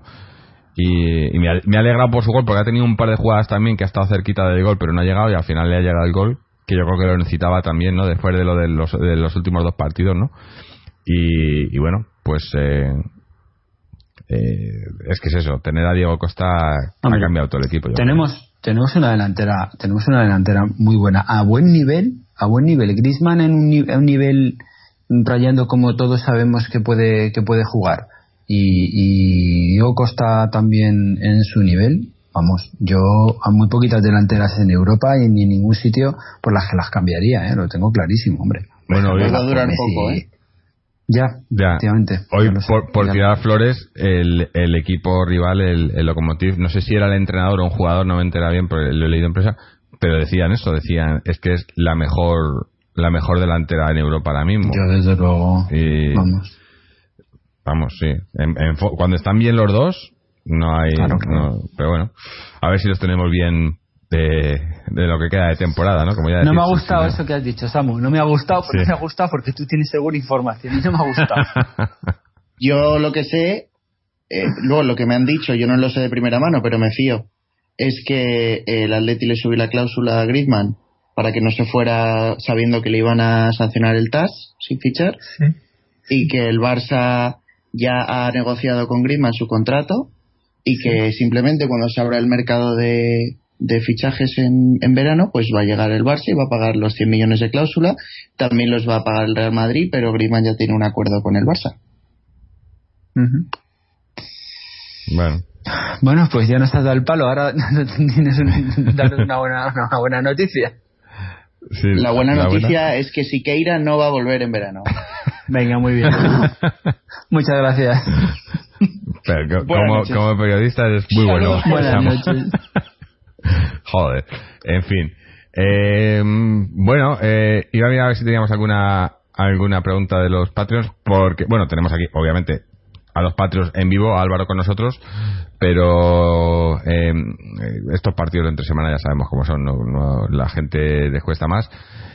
Y, me, ha, me ha alegrado por su gol porque ha tenido un par de jugadas también que ha estado cerquita del gol, pero no ha llegado y al final le ha llegado el gol, que yo creo que lo necesitaba también, ¿no? Después de lo de los, de los últimos dos partidos, ¿no? Y, y bueno, pues eh, eh, es que es eso, tener a Diego Costa ha cambiado todo el equipo. Tenemos, tenemos una delantera, tenemos una delantera muy buena, a buen nivel, a buen nivel. Griezmann en un, nivel rayando como todos sabemos que puede, que puede jugar. Y, Diego Costa también en su nivel. Vamos, yo a muy poquitas delanteras en Europa y ni en ningún sitio por las que las cambiaría, ¿eh? lo tengo clarísimo, hombre. Bueno, va a durar poco, ¿eh? Ya, efectivamente. Hoy, por, tirar flores, el, el, equipo rival, el, el Lokomotiv, no sé si era el entrenador o un jugador, no me entera bien, pero lo he leído en prensa, pero decían eso, decían, es que es la mejor la mejor delantera en Europa ahora mismo. Yo desde luego. vamos. Vamos, sí. cuando están bien los dos, no hay. pero bueno, a ver si los tenemos bien de, de, lo que queda de temporada, ¿no? Como ya no me ha gustado eso que has dicho, Samu. No me ha gustado porque me ha gustado porque tú tienes segura información y no me ha gustado. yo lo que sé, eh, luego lo que me han dicho, yo no lo sé de primera mano, pero me fío, es que el Atleti le subió la cláusula a Griezmann para que no se fuera sabiendo que le iban a sancionar el TAS sin fichar y que el Barça ya ha negociado con Griezmann su contrato y que simplemente cuando se abra el mercado de, de fichajes en, en, verano, pues va a llegar el Barça y va a pagar los 100 millones de cláusula. También los va a pagar el Real Madrid, pero Griezmann ya tiene un acuerdo con el Barça. Bueno. Bueno, pues ya no estás dado el palo. Ahora tienes una, buena, una buena noticia. la buena noticia es que Siqueira no va a volver en verano. Venga, muy bien. Muchas gracias. como, como, periodista es muy bueno. Buenas noches. Joder. En fin. Eh, bueno, eh, iba a mirar a ver si teníamos alguna alguna pregunta de los Patreons, porque, bueno, tenemos aquí, obviamente, a los Patreons en vivo, a Álvaro con nosotros, pero eh, estos partidos de entre semana ya sabemos cómo son, la gente les cuesta más.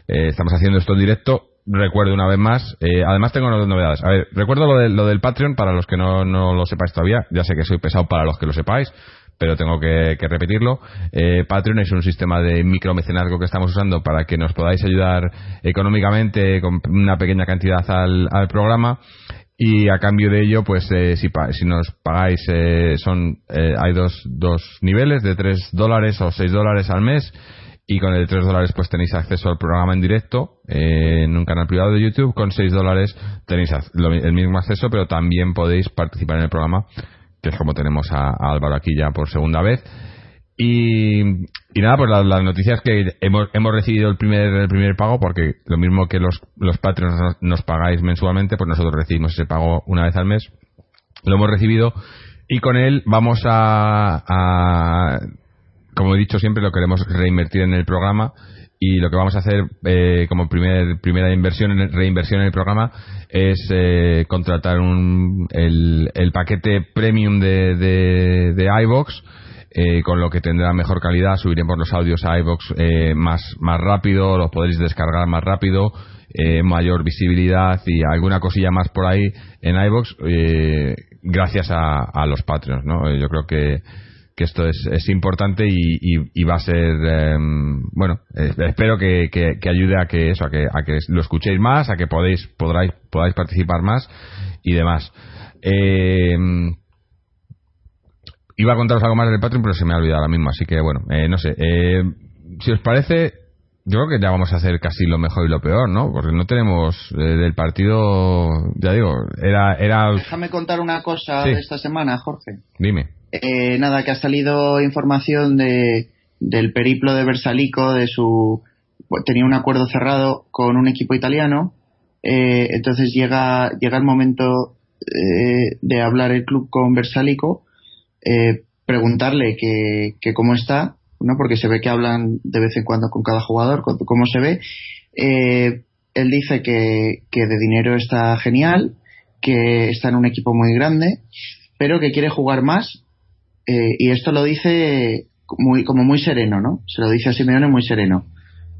Eh, estamos haciendo esto en directo. Recuerdo una vez más, eh, además tengo dos novedades. A ver, recuerdo lo, de, lo del Patreon para los que no, no lo sepáis todavía. Ya sé que soy pesado para los que lo sepáis pero tengo que, repetirlo. Eh, Patreon es un sistema de micromecenazgo que estamos usando para que nos podáis ayudar económicamente con una pequeña cantidad al, programa. Y a cambio de ello pues eh, si, si nos pagáis eh, son eh, hay dos, dos niveles de 3 dólares o 6 dólares al mes. Y con el de 3 dólares pues tenéis acceso al programa en directo en un canal privado de YouTube. Con 6 dólares tenéis el mismo acceso pero también podéis participar en el programa que es como tenemos a, Álvaro aquí ya por segunda vez. Y, y nada, pues la, noticia es que hemos, hemos recibido el primer, el primer pago, porque lo mismo que los, los Patreons nos, pagáis mensualmente, pues nosotros recibimos ese pago una vez al mes. Lo hemos recibido y con él vamos a, a como he dicho siempre, lo queremos reinvertir en el programa y lo que vamos a hacer eh, como primer, primera inversión reinversión en el programa es eh, contratar un, el, el, paquete premium de, de, de iBox eh, con lo que tendrá mejor calidad subiremos los audios a iBox eh, más, más rápido los podréis descargar más rápido eh, mayor visibilidad y alguna cosilla más por ahí en iBox gracias a, a los Patreons ¿no? yo creo que que esto es, es importante y, va a ser em, bueno eh, espero que, que, ayude a que eso a que, a que lo escuchéis más a que podéis podráis podáis participar más y demás eh, iba a contaros algo más del Patreon pero se me ha olvidado ahora mismo así que bueno eh, no sé eh, si os parece yo creo que ya vamos a hacer casi lo mejor y lo peor, ¿no? Porque no tenemos eh, del partido, ya digo, era... era... Déjame contar una cosa de esta semana, Jorge. Dime. Eh, nada, que ha salido información de, del periplo de Versalico, de su... Tenía un acuerdo cerrado con un equipo italiano, eh, entonces llega, llega el momento de hablar el club con Versalico, preguntarle que, que cómo está ¿no? porque se ve que hablan de vez en cuando con cada jugador, cómo se ve. Eh, él dice que, de dinero está genial, que está en un equipo muy grande, pero que quiere jugar más. Eh, y esto lo dice muy, como muy sereno, ¿no? Se lo dice a Simeone muy sereno.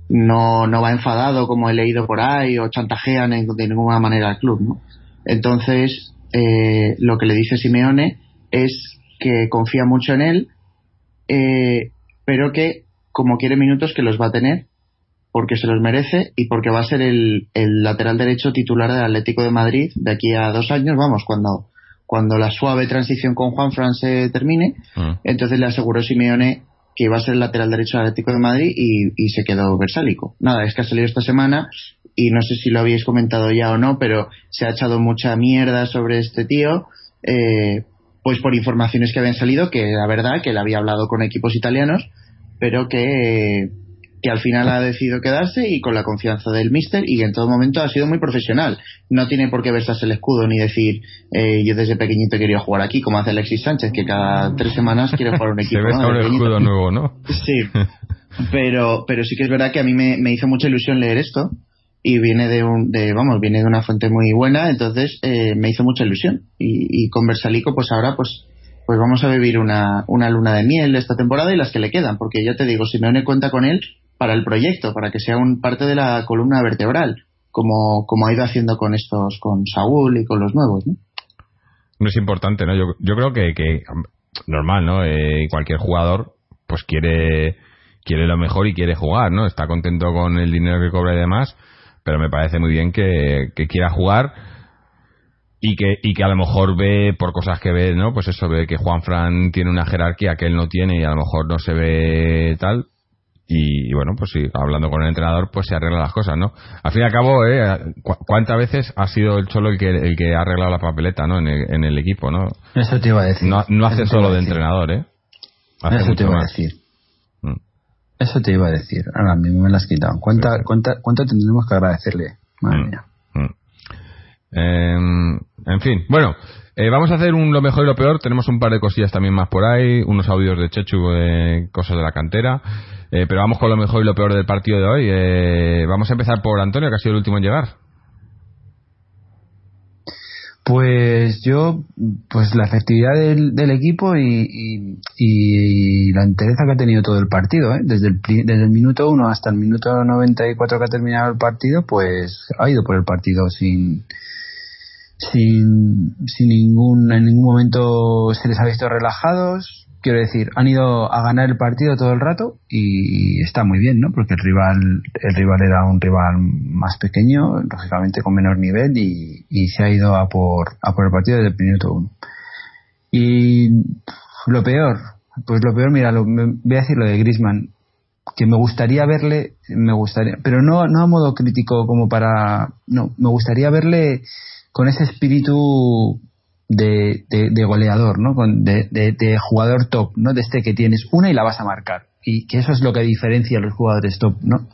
No, no va enfadado como he leído por ahí o chantajean de ninguna manera al club, ¿no? Entonces, eh, lo que le dice Simeone es que confía mucho en él, eh, pero que como quiere minutos que los va a tener porque se los merece y porque va a ser el, lateral derecho titular del Atlético de Madrid de aquí a dos años, vamos, cuando, cuando la suave transición con Juan Fran se termine, ah. entonces le aseguró Simeone que iba a ser el lateral derecho del Atlético de Madrid y, se quedó versálico. Nada, es que ha salido esta semana y no sé si lo habéis comentado ya o no, pero se ha echado mucha mierda sobre este tío, eh, pues por informaciones que habían salido, que la verdad que él había hablado con equipos italianos, pero que, que al final ha decidido quedarse y con la confianza del míster y en todo momento ha sido muy profesional. No tiene por qué versarse el escudo ni decir eh, yo desde pequeñito quería jugar aquí, como hace Alexis Sánchez, que cada tres semanas quiere jugar un equipo. Se ¿no? escudo nuevo, ¿no? Sí, pero, pero sí que es verdad que a mí me, me hizo mucha ilusión leer esto y viene de un de vamos viene de una fuente muy buena entonces eh, me hizo mucha ilusión y, y con Versalico pues ahora pues pues vamos a vivir una, una luna de miel esta temporada y las que le quedan, porque ya te digo, Simeone cuenta con él para el proyecto, para que sea un parte de la columna vertebral, como, como ha ido haciendo con estos, con Saúl y con los nuevos, ¿no? No es importante, ¿no? Yo, yo creo que, que normal, ¿no? Eh, cualquier jugador, pues quiere, quiere lo mejor y quiere jugar, ¿no? Está contento con el dinero que cobra y demás, pero me parece muy bien que, que quiera jugar y que, y que a lo mejor ve por cosas que ve, ¿no? Pues eso, ve que Juan Fran tiene una jerarquía que él no tiene y a lo mejor no se ve tal. Y, bueno, pues sí, hablando con el entrenador, pues se arreglan las cosas, ¿no? Al fin y al cabo, ¿eh? ¿cuántas veces ha sido el Cholo el que, el que ha arreglado la papeleta, ¿no? En el, en el equipo, ¿no? Eso te iba a decir. No, no hace solo de entrenador, ¿eh? Eso te iba a decir. Mm. Eso te iba a decir. Ahora mismo me lo has quitado. ¿Cuánta, cuánta, ¿Cuánto tendremos que agradecerle? Madre mm. mía. Mm. Em, en fin, bueno, eh, vamos a hacer un lo mejor y lo peor. Tenemos un par de cosillas también más por ahí, unos audios de Chechu, eh, cosas de la cantera. Eh, pero vamos con lo mejor y lo peor del partido de hoy. vamos a empezar por Antonio, que ha sido el último en llegar. Pues yo, pues la efectividad del, equipo y, la entereza que ha tenido todo el partido, desde, el, desde el minuto 1 hasta el minuto 94 que ha terminado el partido, pues ha ido por el partido sin, sin, sin ningún, en ningún momento se les ha visto relajados. Quiero decir, han ido a ganar el partido todo el rato y está muy bien, ¿no? Porque el rival, el rival era un rival más pequeño, lógicamente con menor nivel y, se ha ido a por, a por el partido desde el minuto uno. Y lo peor, pues lo peor, mira, lo, voy a decir lo de Grisman, que me gustaría verle, me gustaría, pero no, no a modo crítico como para, no, me gustaría verle con ese espíritu de, de, goleador, ¿no? Con, de, de, jugador top, ¿no? De este que tienes una y la vas a marcar. Y que eso es lo que diferencia a los jugadores top, ¿no?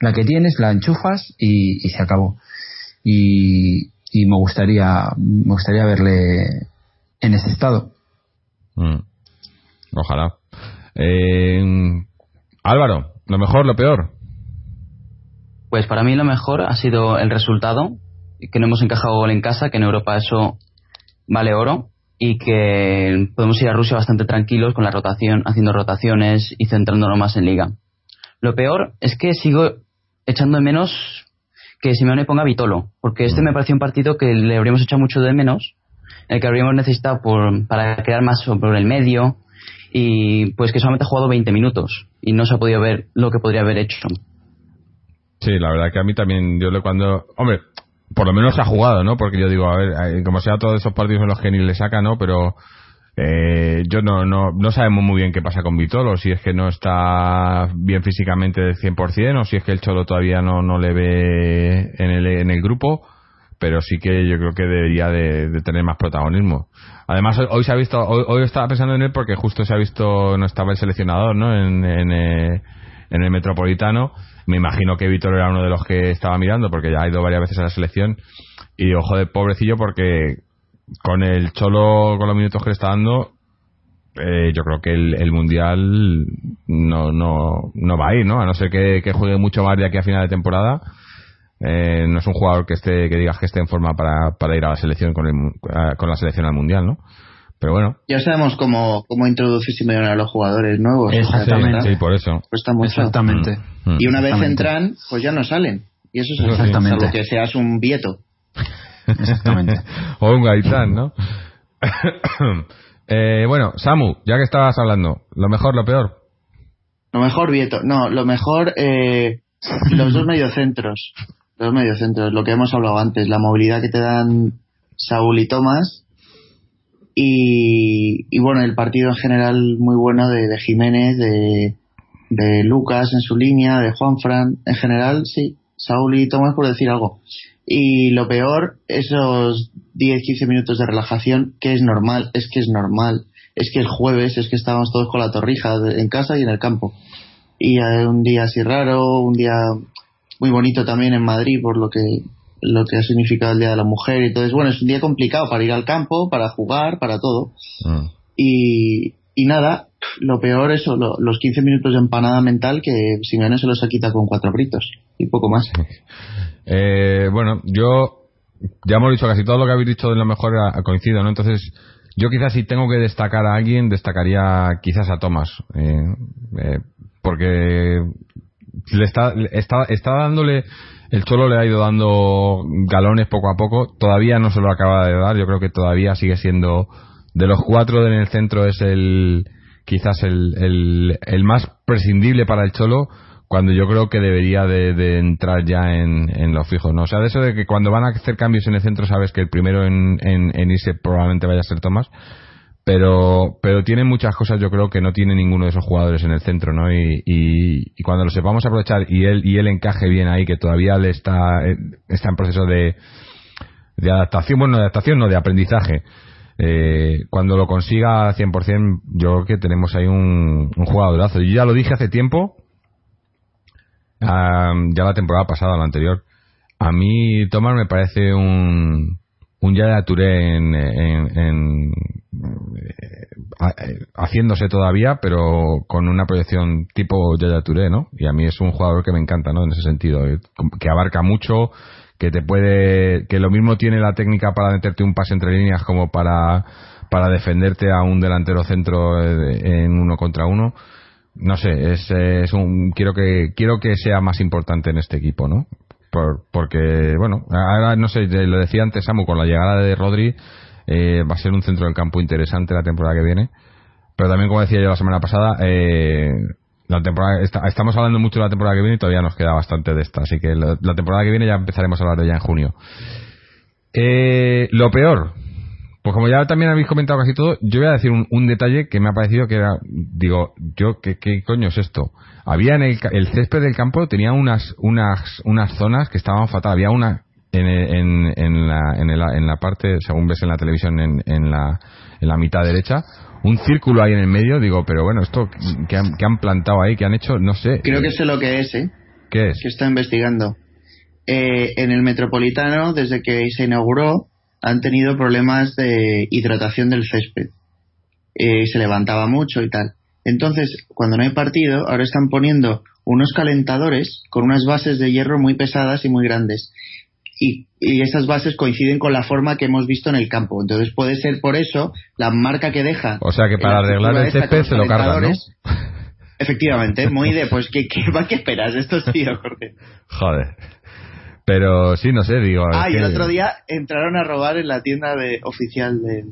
La que tienes, la enchufas y, y se acabó. Y, y, me gustaría, me gustaría verle en ese estado. Mm. Ojalá. Eh, Álvaro, lo mejor, lo peor. Pues para mí lo mejor ha sido el resultado, que no hemos encajado gol en casa, que en Europa eso vale oro y que podemos ir a Rusia bastante tranquilos con la rotación, haciendo rotaciones y centrándonos más en liga. Lo peor es que sigo echando de menos que Simeone ponga Vitolo, porque este me pareció un partido que le habríamos echado mucho de menos, el que habríamos necesitado por, para crear más por el medio y pues que solamente ha jugado 20 minutos y no se ha podido ver lo que podría haber hecho. Sí, la verdad que a mí también, yo le cuando, hombre, por lo menos ha jugado, ¿no? Porque yo digo, a ver, como sea todos esos partidos en los que ni le saca, ¿no? Pero eh, yo no, no, no sabemos muy bien qué pasa con Vitolo, si es que no está bien físicamente del 100% o si es que el Cholo todavía no, no le ve en el, en el grupo, pero sí que yo creo que debería de, tener más protagonismo. Además, hoy, se ha visto, hoy, estaba pensando en él porque justo se ha visto, no estaba el seleccionador, ¿no? En, en, eh, en el Metropolitano me imagino que Víctor era uno de los que estaba mirando porque ya ha ido varias veces a la selección y digo, joder, pobrecillo porque con el Cholo, con los minutos que le está dando, eh, yo creo que el, Mundial no, no, no va a ir, ¿no? A no ser que, juegue mucho más de aquí a final de temporada. Eh, no es un jugador que esté que digas que esté en forma para, para ir a la selección con, con la selección al mundial no pero bueno. Ya sabemos cómo, cómo introducir Simeone a los jugadores nuevos. Exactamente. Sí, por eso. Exactamente. Mm. Y una vez entran, pues ya no salen. Y eso es Exactamente. que seas un vieto. Exactamente. o un gaitán, ¿no? eh, bueno, Samu, ya que estabas hablando, ¿lo mejor, lo peor? Lo mejor, Vieto. No, lo mejor, eh, los dos mediocentros. Los mediocentros, lo que hemos hablado antes, la movilidad que te dan Saúl y Tomás y, bueno, el partido en general muy bueno de, de Jiménez, de, de, Lucas en su línea, de Juanfran, en general, sí, Saúl y Tomás por decir algo. Y lo peor, esos 10-15 minutos de relajación, que es normal, es que es normal, es que el jueves es que estábamos todos con la torrija en casa y en el campo. Y un día así raro, un día muy bonito también en Madrid por lo que lo que ha significado el Día de la Mujer. Entonces, bueno, es un día complicado para ir al campo, para jugar, para todo. Mm. Y, y nada, lo peor es los 15 minutos de empanada mental que Simeone se los ha quitado con cuatro gritos y poco más. Eh, bueno, yo ya hemos dicho casi todo lo que habéis dicho de lo mejor ha, coincidido, ¿no? Entonces, yo quizás si tengo que destacar a alguien, destacaría quizás a Tomás. Eh, eh, porque le está, está, está dándole el Cholo le ha ido dando galones poco a poco. Todavía no se lo acaba de dar. Yo creo que todavía sigue siendo de los cuatro en el centro es el quizás el, el, más prescindible para el Cholo cuando yo creo que debería de, entrar ya en, en los fijos. ¿no? O sea, de eso de que cuando van a hacer cambios en el centro sabes que el primero en, en, en irse probablemente vaya a ser Tomás pero pero tiene muchas cosas yo creo que no tiene ninguno de esos jugadores en el centro no y, y, cuando lo sepamos aprovechar y él y él encaje bien ahí que todavía le está está en proceso de de adaptación bueno de adaptación no de aprendizaje eh, cuando lo consiga al 100% yo creo que tenemos ahí un, jugadorazo. Yo ya lo dije hace tiempo ya la temporada pasada la anterior. A mí Tomás me parece un un Yaya Touré en, en, eh, haciéndose todavía, pero con una proyección tipo Yaya Touré, ¿no? Y a mí es un jugador que me encanta, ¿no? En ese sentido, eh, que abarca mucho, que te puede, que lo mismo tiene la técnica para meterte un pase entre líneas como para, para defenderte a un delantero centro eh, en uno contra uno. No sé, es, es un, quiero que, quiero que sea más importante en este equipo, ¿no? Por, porque, bueno, ahora no sé, lo decía antes Samu, con la llegada de Rodri eh, va a ser un centro del campo interesante la temporada que viene. Pero también, como decía yo la semana pasada, eh, la temporada estamos hablando mucho de la temporada que viene y todavía nos queda bastante de esta. Así que la, temporada que viene ya empezaremos a hablar de ella en junio. Eh, lo peor, pues como ya también habéis comentado casi todo, yo voy a decir un, detalle que me ha parecido que era, digo, yo, ¿qué, qué coño es esto? Había en el, el césped del campo, tenía unas, unas, unas zonas que estaban fatal. Había una en, en, en, la, en, en la parte, según ves en la televisión, en, en, la, en la mitad derecha, un círculo ahí en el medio. Digo, pero bueno, esto que han, que han plantado ahí, que han hecho, no sé. Creo que sé lo que es, ¿eh? ¿Qué es? Que está investigando. Eh, en el Metropolitano, desde que se inauguró, han tenido problemas de hidratación del césped. Eh, se levantaba mucho y tal. Entonces, cuando no hay partido, ahora están poniendo unos calentadores con unas bases de hierro muy pesadas y muy grandes. Y, esas bases coinciden con la forma que hemos visto en el campo. Entonces puede ser por eso la marca que deja. O sea que para arreglar el césped se lo cargan, ¿no? Efectivamente, muy de, pues, ¿qué, qué, qué esperas estos tíos, Jorge? Joder. Pero sí, no sé, digo. Ah, y el otro día entraron a robar en la tienda de, oficial del,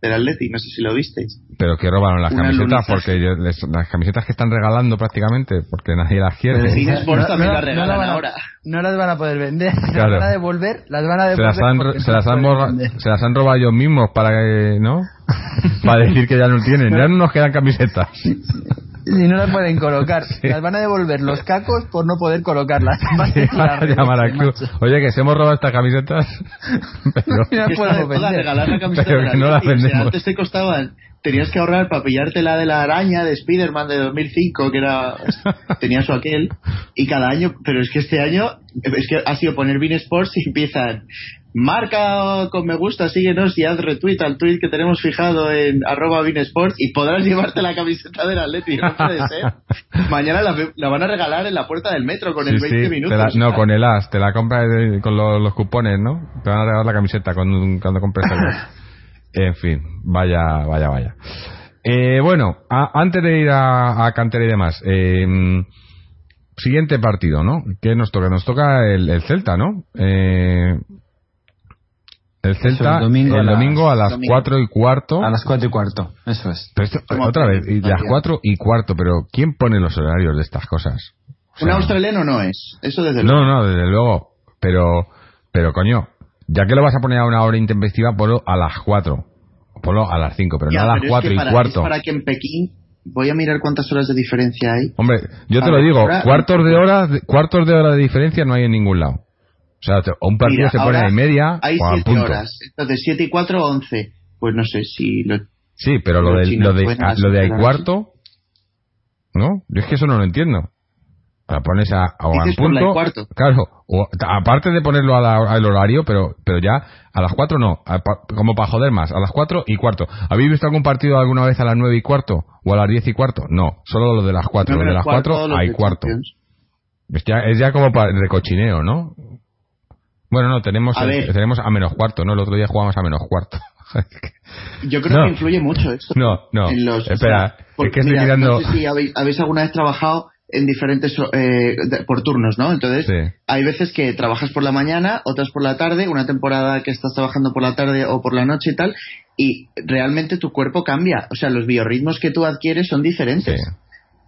del Atleti, no sé si lo visteis. Pero que robaron las camisetas, porque las camisetas que están regalando prácticamente, porque nadie las quiere. Pero el Sports también las regalan ahora. No las van a poder vender, las van a devolver, las van a devolver. Se las han, se las han, se las han robado ellos mismos para que, ¿no? para decir que ya no tienen, ya no nos quedan camisetas. Y no las pueden colocar. Las van a devolver los cacos por no poder colocarlas. Oye, que se hemos robado estas camisetas. Pero, no regalar la camiseta pero que no las vendemos. antes te costaban tenías que ahorrar para pillarte la de la araña de Spider-Man de 2005, que era tenía su aquel, y cada año, pero es que este año, es que ha sido poner Bean Sports y empiezan, marca con me gusta, síguenos y haz retweet al tweet que tenemos fijado en arroba Sports y podrás llevarte la camiseta del Atleti, no puede ser. Mañana la, van a regalar en la puerta del metro con el 20 minutos. no, con el as, te la compras con los, cupones, ¿no? Te van a regalar la camiseta cuando, cuando compres el En fin, vaya, vaya, vaya. Eh, bueno, antes de ir a, a cantera y demás, eh, siguiente partido, ¿no? ¿Qué nos toca? Nos toca el, Celta, ¿no? Eh, el Celta el domingo, el domingo a las, cuatro y cuarto. A las cuatro y cuarto, eso es. otra vez, y las cuatro y cuarto, pero ¿quién pone los horarios de estas cosas? Un australiano no es, eso desde luego. No, no, desde luego, pero, pero coño, ya que lo vas a poner a una hora intempestiva, ponlo a las 4. Ponlo a las 5, pero no a las 4 y cuarto. para que en Pekín voy a mirar cuántas horas de diferencia hay. Hombre, yo te lo digo, cuartos de hora, cuartos de hora de diferencia no hay en ningún lado. O sea, un partido se pone a media hay 7 horas. Entonces, 7 y 4, 11. Pues no sé si lo... Sí, pero lo, de, lo de, lo de cuarto, ¿no? Yo es que eso no lo entiendo. La pones a, a un punto. Claro, aparte de ponerlo al horario, pero pero ya a las 4 no, como para joder más, a las 4 y cuarto. ¿Habéis visto algún partido alguna vez a las 9 y cuarto o a las 10 y cuarto? No, solo lo de las 4, lo de las 4 hay cuarto. Es ya, es ya como para de cochineo, ¿no? Bueno, no, tenemos, tenemos a menos cuarto, ¿no? El otro día jugamos a menos cuarto. Yo creo que influye mucho esto. No, no. espera, es que estoy mirando... No sé si habéis alguna vez trabajado en diferentes eh, por turnos, ¿no? Entonces, hay veces que trabajas por la mañana, otras por la tarde, una temporada que estás trabajando por la tarde o por la noche y tal, y realmente tu cuerpo cambia, o sea, los biorritmos que tú adquieres son diferentes.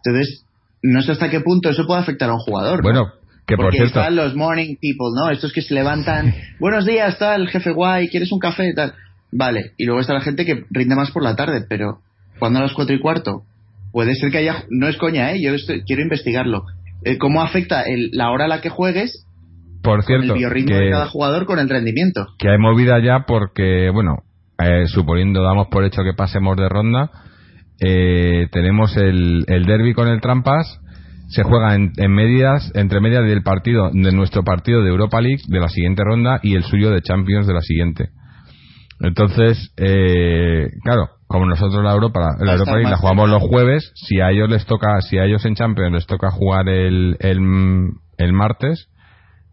Entonces, no sé hasta qué punto eso puede afectar a un jugador. Bueno, que por Porque están los morning people, ¿no? Estos que se levantan, buenos días, tal, jefe guay, ¿quieres un café? y Tal. Vale, y luego está la gente que rinde más por la tarde, pero cuando a las cuatro y cuarto puede ser que haya, no es coña, ¿eh? yo quiero investigarlo. Eh, ¿Cómo afecta el, la hora a la que juegues por cierto, el biorritmo de cada jugador con el rendimiento? Que hay movida ya porque, bueno, eh, suponiendo damos por hecho que pasemos de ronda, eh, tenemos el, el derby con el Trampas, se juega en, en, medias, entre medias del partido, de nuestro partido de Europa League de la siguiente ronda y el suyo de Champions de la siguiente. Entonces, eh, claro, como nosotros la Europa, la Europa League la jugamos los jueves, si a ellos les toca, si a ellos en Champions les toca jugar el, el, martes,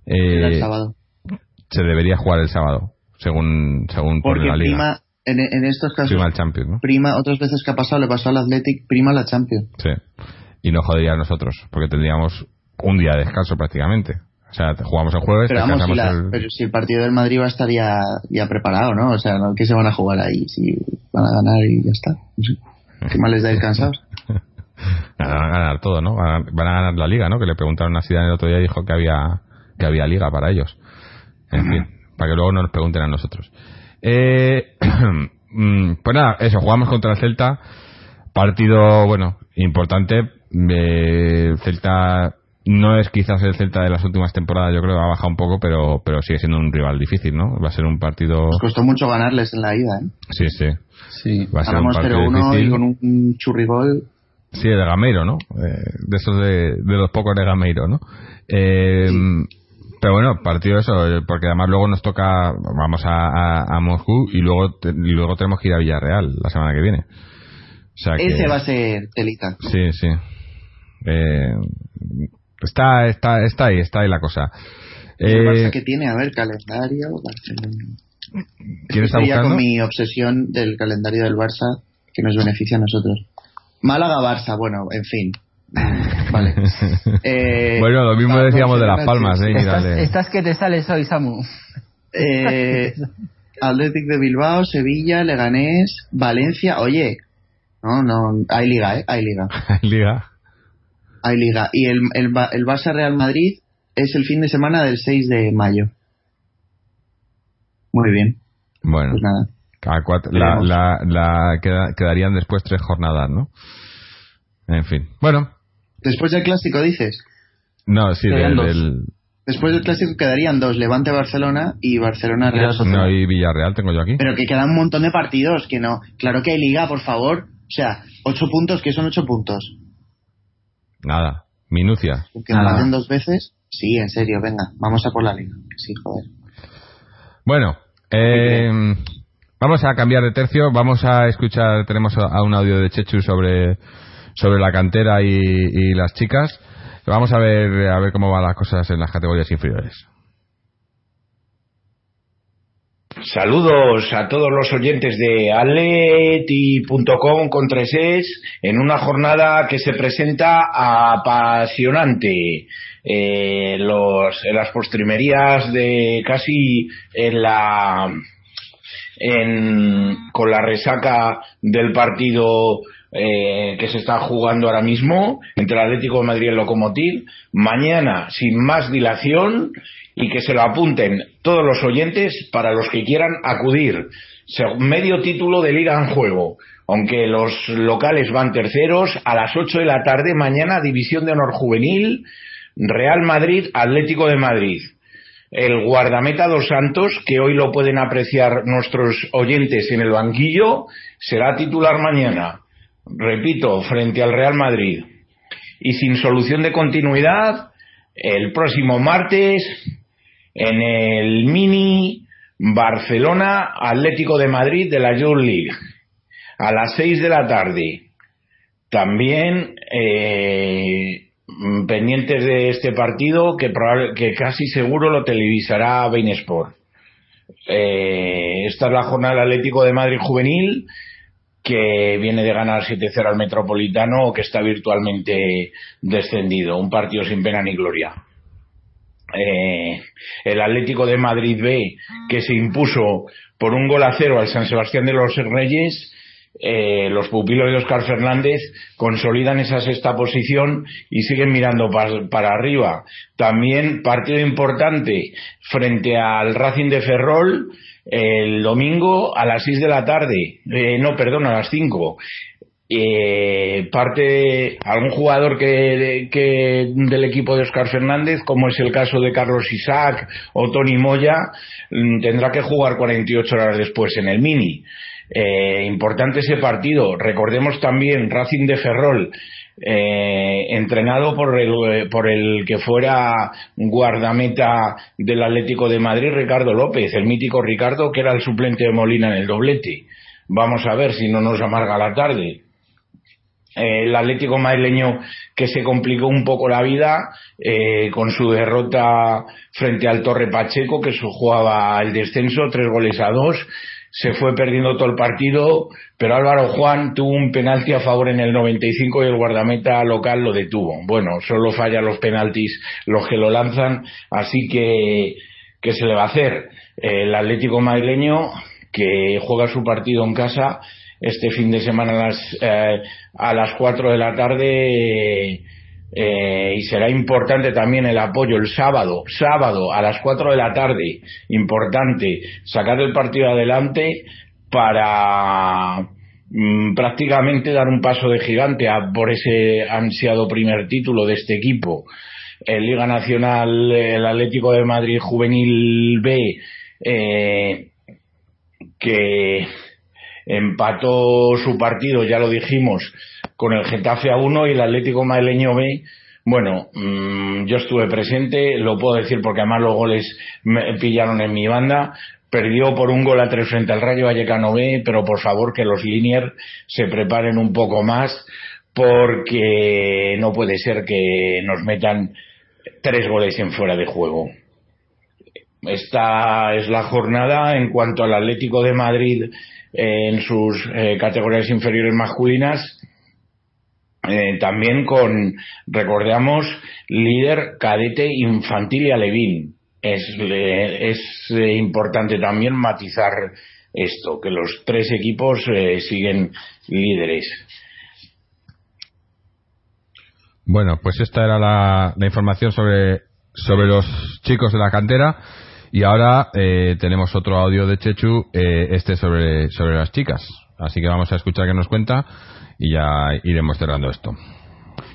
eh, se debería jugar el sábado, según según Porque la liga. Prima, en, en estos casos, prima el Champions, ¿no? Prima, otras veces que ha pasado, le pasó al Athletic, prima la Champions. Sí, y no jodería a nosotros, porque tendríamos un día de descanso prácticamente. O sea, jugamos el jueves. Pero vamos, si, pero si el partido del Madrid va a estar ya, ya preparado, ¿no? O sea, ¿qué se van a jugar ahí? Si van a ganar y ya está. ¿Qué más les da descansados? van a ganar todo, ¿no? Van a, ganar la liga, ¿no? Que le preguntaron a Zidane el otro día y dijo que había, que había liga para ellos. En fin, para que luego no nos pregunten a nosotros. Eh, mm, pues nada, eso, jugamos contra el Celta. Partido, bueno, importante. Eh, Celta no es quizás el Celta de las últimas temporadas, yo creo que ha bajado un poco, pero, pero sigue siendo un rival difícil, ¿no? Va a ser un partido. Nos costó mucho ganarles en la ida, ¿eh? Sí, sí. sí. Va a ser un partido 1 difícil. y con un churrigol. Sí, de Gameiro, ¿no? Eh, de esos de, de, los pocos de Gameiro, ¿no? Eh, Pero bueno, partido eso, porque además luego nos toca, vamos a, a, Moscú y luego, y luego tenemos que ir a Villarreal la semana que viene. O sea que, Ese va a ser telita. Sí, sí. Eh, Está, está, está ahí, está ahí la cosa. Eh, que tiene? A ver, calendario. ¿Quién está buscando? con mi obsesión del calendario del Barça que nos beneficia a nosotros. Málaga-Barça, bueno, en fin. Vale. Eh, bueno, lo mismo decíamos de Las Palmas, ¿eh? Estás, estás, que te sales hoy, Samu. Eh, Athletic de Bilbao, Sevilla, Leganés, Valencia. Oye, no, no, hay liga, ¿eh? Hay liga. Hay liga. Hay liga. Y el, el, el Barça Real Madrid es el fin de semana del 6 de mayo. Muy bien. Bueno. Pues nada. Cuatro, la, la, la quedarían después tres jornadas, ¿no? En fin. Bueno. Después del clásico, dices. No, sí, del, Después del clásico quedarían dos, Levante Barcelona y Barcelona Real Sociedad. No, y Villarreal tengo yo aquí. Pero que quedan un montón de partidos, que no. Claro que hay liga, por favor. O sea, ocho puntos, ¿qué son ocho puntos? Nada, minucia. Que maten dos veces. Sí, en serio, venga, vamos a por la liga. Sí, joder. Bueno, eh, vamos a cambiar de tercio. Vamos a escuchar, tenemos a un audio de Chechu sobre, sobre la cantera y, y las chicas. Vamos a ver, a ver cómo van las cosas en las categorías inferiores. Saludos a todos los oyentes de atleti.com con tres es en una jornada que se presenta apasionante. Eh, los, en las postrimerías de casi en la en, con la resaca del partido eh, que se está jugando ahora mismo entre el Atlético de Madrid y el Locomotiv. Mañana, sin más dilación, y que se lo apunten todos los oyentes para los que quieran acudir. Medio título de Liga en juego. Aunque los locales van terceros, a las 8 de la tarde, mañana, División de Honor Juvenil, Real Madrid, Atlético de Madrid. El guardameta dos Santos, que hoy lo pueden apreciar nuestros oyentes en el banquillo, será titular mañana repito, frente al Real Madrid y sin solución de continuidad, el próximo martes en el mini Barcelona Atlético de Madrid de la Youth League a las 6 de la tarde. También eh, pendientes de este partido que, que casi seguro lo televisará Bain Sport. Eh, esta es la jornada Atlético de Madrid juvenil que viene de ganar 7-0 al Metropolitano o que está virtualmente descendido. Un partido sin pena ni gloria. Eh, el Atlético de Madrid B, que se impuso por un gol a cero al San Sebastián de los Reyes, eh, los pupilos de Oscar Fernández consolidan esa sexta posición y siguen mirando para arriba. También partido importante frente al Racing de Ferrol, el domingo a las 6 de la tarde, eh, no, perdón, a las 5. Eh, parte algún jugador que, que, del equipo de Oscar Fernández, como es el caso de Carlos Isaac o Tony Moya, mm, tendrá que jugar 48 horas después en el Mini. Eh, importante ese partido. Recordemos también Racing de Ferrol eh, entrenado por el, eh, por el que fuera guardameta del Atlético de Madrid, Ricardo López, el mítico Ricardo, que era el suplente de Molina en el doblete. Vamos a ver si no nos amarga la tarde. Eh, el Atlético madrileño que se complicó un poco la vida con su derrota frente al Torre Pacheco, que jugaba el descenso, tres goles a dos se fue perdiendo todo el partido, pero Álvaro Juan tuvo un penalti a favor en el 95 y el guardameta local lo detuvo. Bueno, solo fallan los penaltis los que lo lanzan, así que, ¿qué se le va a hacer? El Atlético madrileño, que juega su partido en casa, este fin de semana a las, eh, a las 4 de la tarde, y será importante también el apoyo el sábado, sábado a las 4 de la tarde, importante sacar el partido adelante para mm, prácticamente dar un paso de gigante por ese ansiado primer título de este equipo. En Liga Nacional, el Atlético de Madrid Juvenil B, eh, que empató su partido, ya lo dijimos, con el Getafe a 1 y el Atlético Madrileño B. Bueno, mm, yo estuve presente, lo puedo decir porque además los goles me pillaron en mi banda. Perdió por un gol a tres frente al Rayo Vallecano B, pero por favor que los Linier se preparen un poco más porque no puede ser que nos metan tres goles en fuera de juego. Esta es la jornada en cuanto al Atlético de Madrid en sus eh, categorías inferiores masculinas eh, también con, recordamos, líder cadete infantil y alevín. es, es importante también matizar esto, que los tres equipos siguen líderes. Bueno, pues esta era la, información sobre, sobre los chicos de la cantera. Y ahora eh, tenemos otro audio de Chechu, eh, este sobre, sobre las chicas. Así que vamos a escuchar qué nos cuenta y ya iremos cerrando esto.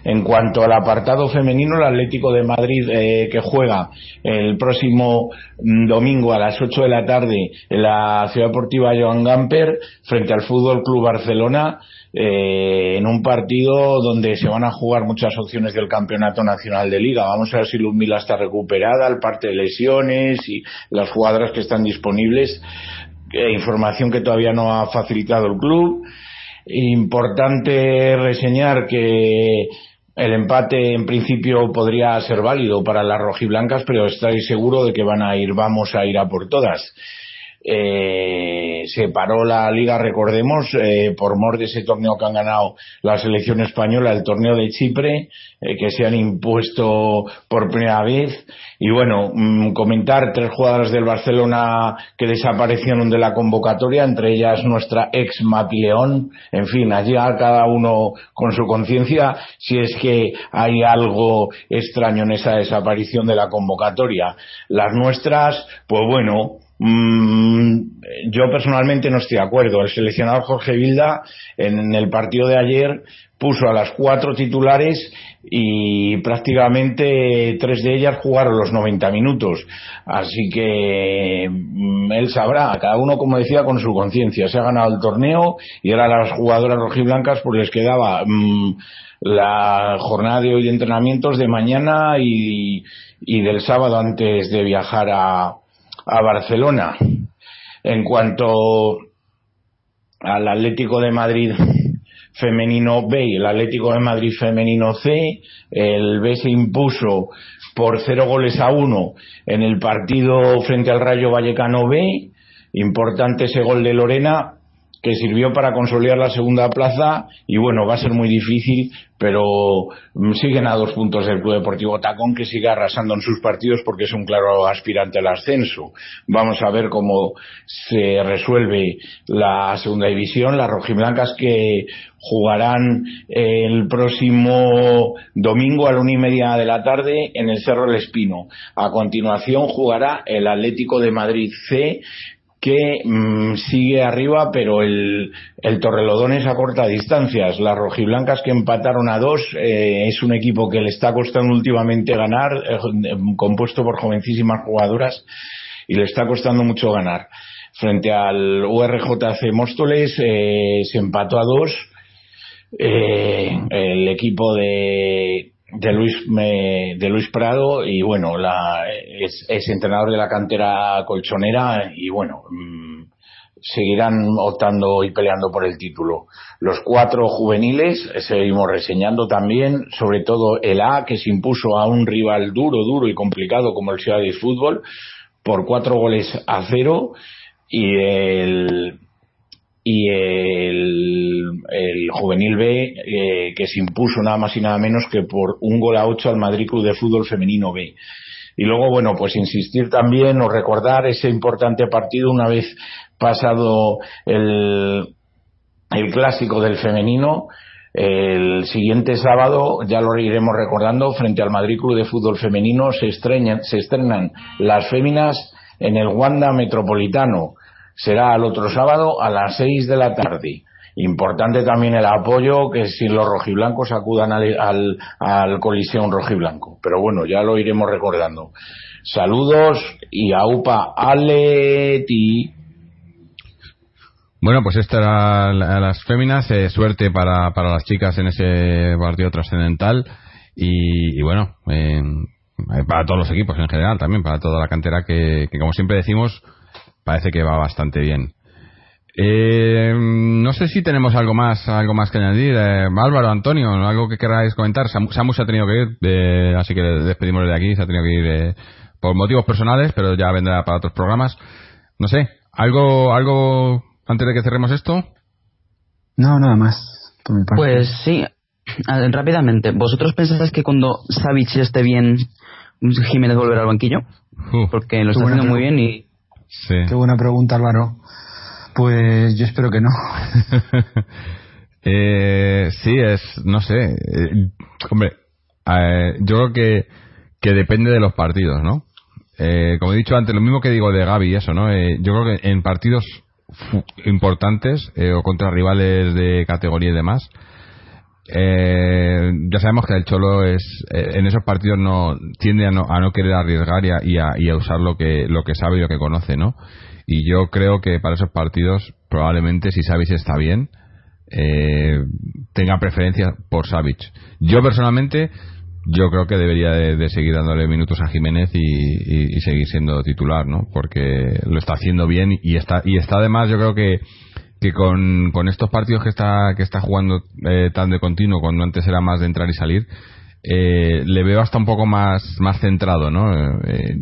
En cuanto al apartado femenino, el Atlético de Madrid eh, que juega el próximo mm, domingo a las 8 de la tarde en la Ciudad Deportiva Joan Gamper frente al Fútbol Club Barcelona eh, en un partido donde se van a jugar muchas opciones del Campeonato Nacional de Liga. Vamos a ver si Ludmila está recuperada, el parte de lesiones y las jugadoras que están disponibles. Eh, información que todavía no ha facilitado el club. Importante reseñar que el empate en principio podría ser válido para las rojiblancas, pero estoy seguro de que van a ir, vamos a ir a por todas eh, se paró la liga, recordemos, eh, por mor de ese torneo que han ganado la selección española, el torneo de Chipre, eh, que se han impuesto por primera vez. Y bueno, mm, comentar tres jugadoras del Barcelona que desaparecieron de la convocatoria, entre ellas nuestra ex Mapileón. En fin, allí cada uno con su conciencia, si es que hay algo extraño en esa desaparición de la convocatoria. Las nuestras, pues bueno, yo personalmente no estoy de acuerdo. El seleccionador Jorge Vilda en el partido de ayer puso a las cuatro titulares y prácticamente tres de ellas jugaron los 90 minutos. Así que mm, él sabrá, cada uno, como decía, con su conciencia. Se ha ganado el torneo y ahora las jugadoras rojiblancas pues les quedaba mm, la jornada de hoy de entrenamientos de mañana y del sábado antes de viajar a, a Barcelona. En cuanto al Atlético de Madrid femenino B y el Atlético de Madrid femenino C, el B se impuso por cero goles a uno en el partido frente al Rayo Vallecano B. Importante ese gol de Lorena que sirvió para consolidar la segunda plaza y bueno, va a ser muy difícil, pero mm, siguen a dos puntos del Club Deportivo Tacón que sigue arrasando en sus partidos porque es un claro aspirante al ascenso. Vamos a ver cómo se resuelve la segunda división, las rojiblancas que jugarán el próximo domingo a la una y media de la tarde en el Cerro del Espino. A continuación jugará el Atlético de Madrid C que mm, sigue arriba, pero el, el Torrelodones a corta distancias. Las rojiblancas que empataron a dos eh, es un equipo que le está costando últimamente ganar, eh, compuesto por jovencísimas jugadoras, y le está costando mucho ganar. Frente al URJC Móstoles eh, se empató a dos. el equipo de de Luis de Luis Prado y bueno la es, entrenador de la cantera colchonera y bueno mm, seguirán optando y peleando por el título. Los cuatro juveniles seguimos reseñando también sobre todo el A que se impuso a un rival duro duro y complicado como el Ciudad de Fútbol por cuatro goles a cero. Y el y el, juvenil B eh, que se impuso nada más y nada menos que por un gol a ocho al Madrid Club de Fútbol Femenino B. Y luego, bueno, pues insistir también o recordar ese importante partido una vez pasado el, el clásico del femenino. El siguiente sábado, ya lo iremos recordando, frente al Madrid Club de Fútbol Femenino se, se estrenan las féminas en el Wanda Metropolitano será el otro sábado a las seis de la tarde. Importante también el apoyo que si los rojiblancos acudan al, al, al Coliseo rojiblanco. Pero bueno, ya lo iremos recordando. Saludos y aupa aleti. Bueno, pues esta era las féminas. Eh, suerte para, para las chicas en ese partido trascendental. Y, bueno, eh, para todos los equipos en general también, para toda la cantera que, que como siempre decimos, parece que va bastante bien. Eh, no sé si tenemos algo más algo más que añadir. Eh, Álvaro, Antonio, algo que queráis comentar. Samu, se ha tenido que ir, así que despedimos de aquí. Se ha tenido que ir eh, por motivos personales, pero ya vendrá para otros programas. No sé, algo algo antes de que cerremos esto. No, nada más. Pues sí, rápidamente. ¿Vosotros pensáis que cuando Savic esté bien, Jiménez volverá al banquillo? Uh, porque lo está haciendo muy bien y sí. Qué buena pregunta, Álvaro. Pues yo espero que no. Eh, sí, es, no sé, eh, hombre, eh, yo creo que, que depende de los partidos, ¿no? Eh, como he dicho antes, lo mismo que digo de Gaby y eso, ¿no? Eh, yo creo que en partidos importantes o contra rivales de categoría y demás, eh, ya sabemos que el Cholo es eh, en esos partidos no tiende a no, a no querer arriesgar y a, y a- y a usar lo que lo que sabe y lo que conoce, ¿no? Y yo creo que para esos partidos probablemente si Savic está bien eh, tenga preferencia por Savic. Yo personalmente yo creo que debería de, de seguir dándole minutos a Jiménez y, y- seguir siendo titular, ¿no? Porque lo está haciendo bien y está y está además yo creo que que con, con estos partidos que está que está jugando eh, tan de continuo cuando antes era más de entrar y salir eh, le veo hasta un poco más más centrado, ¿no? Eh,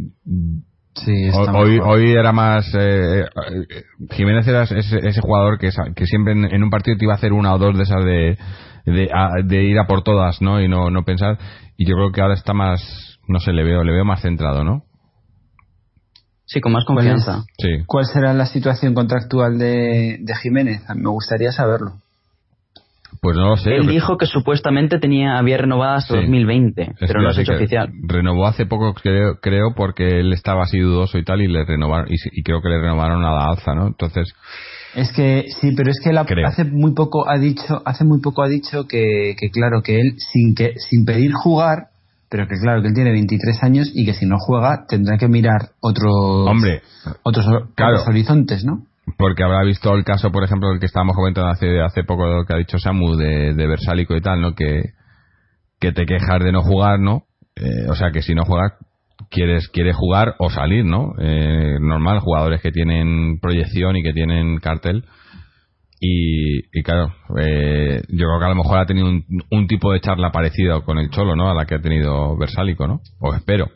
Sí, está hoy, mejor. hoy era más. eh, eh, Jiménez era ese, ese jugador que, que siempre en, en un partido te iba a hacer una o dos de esas de, de, a- de ir a por todas, ¿no? Y no, no pensar. Y yo creo que ahora está más. No sé, le veo, le veo más centrado, ¿no? Sí, con más ¿Cuál es? confianza. Sí. ¿Cuál será la situación contractual de, de Jiménez? Me gustaría saberlo. Pues no lo sé. Él dijo que supuestamente tenía había renovado hasta Sí. 2020, pero no Espérate hecho oficial. Renovó hace poco, creo, creo, porque él estaba así dudoso y tal, y le renovaron, y, y creo que le renovaron a la alza, ¿no? Entonces, Es que sí, pero es que él hace muy poco ha dicho, hace muy poco ha dicho que, que claro que él sin que sin pedir jugar, pero que claro que él tiene 23 años y que si no juega tendrá que mirar otros hombre, otros, Claro. otros horizontes, ¿no? porque habrá visto el caso, por ejemplo, el que estábamos comentando hace, hace poco, lo que ha dicho Samu, de, de Versálico y tal, ¿no? Que, que te quejas de no jugar, ¿no? Eh, o sea, que si no juegas, quieres, quieres jugar o salir, ¿no? Eh, normal, jugadores que tienen proyección y que tienen cartel. Y, y claro, eh, yo creo que a lo mejor ha tenido un, un tipo de charla parecido con el Cholo, ¿no? A la que ha tenido Versálico, ¿no? O espero.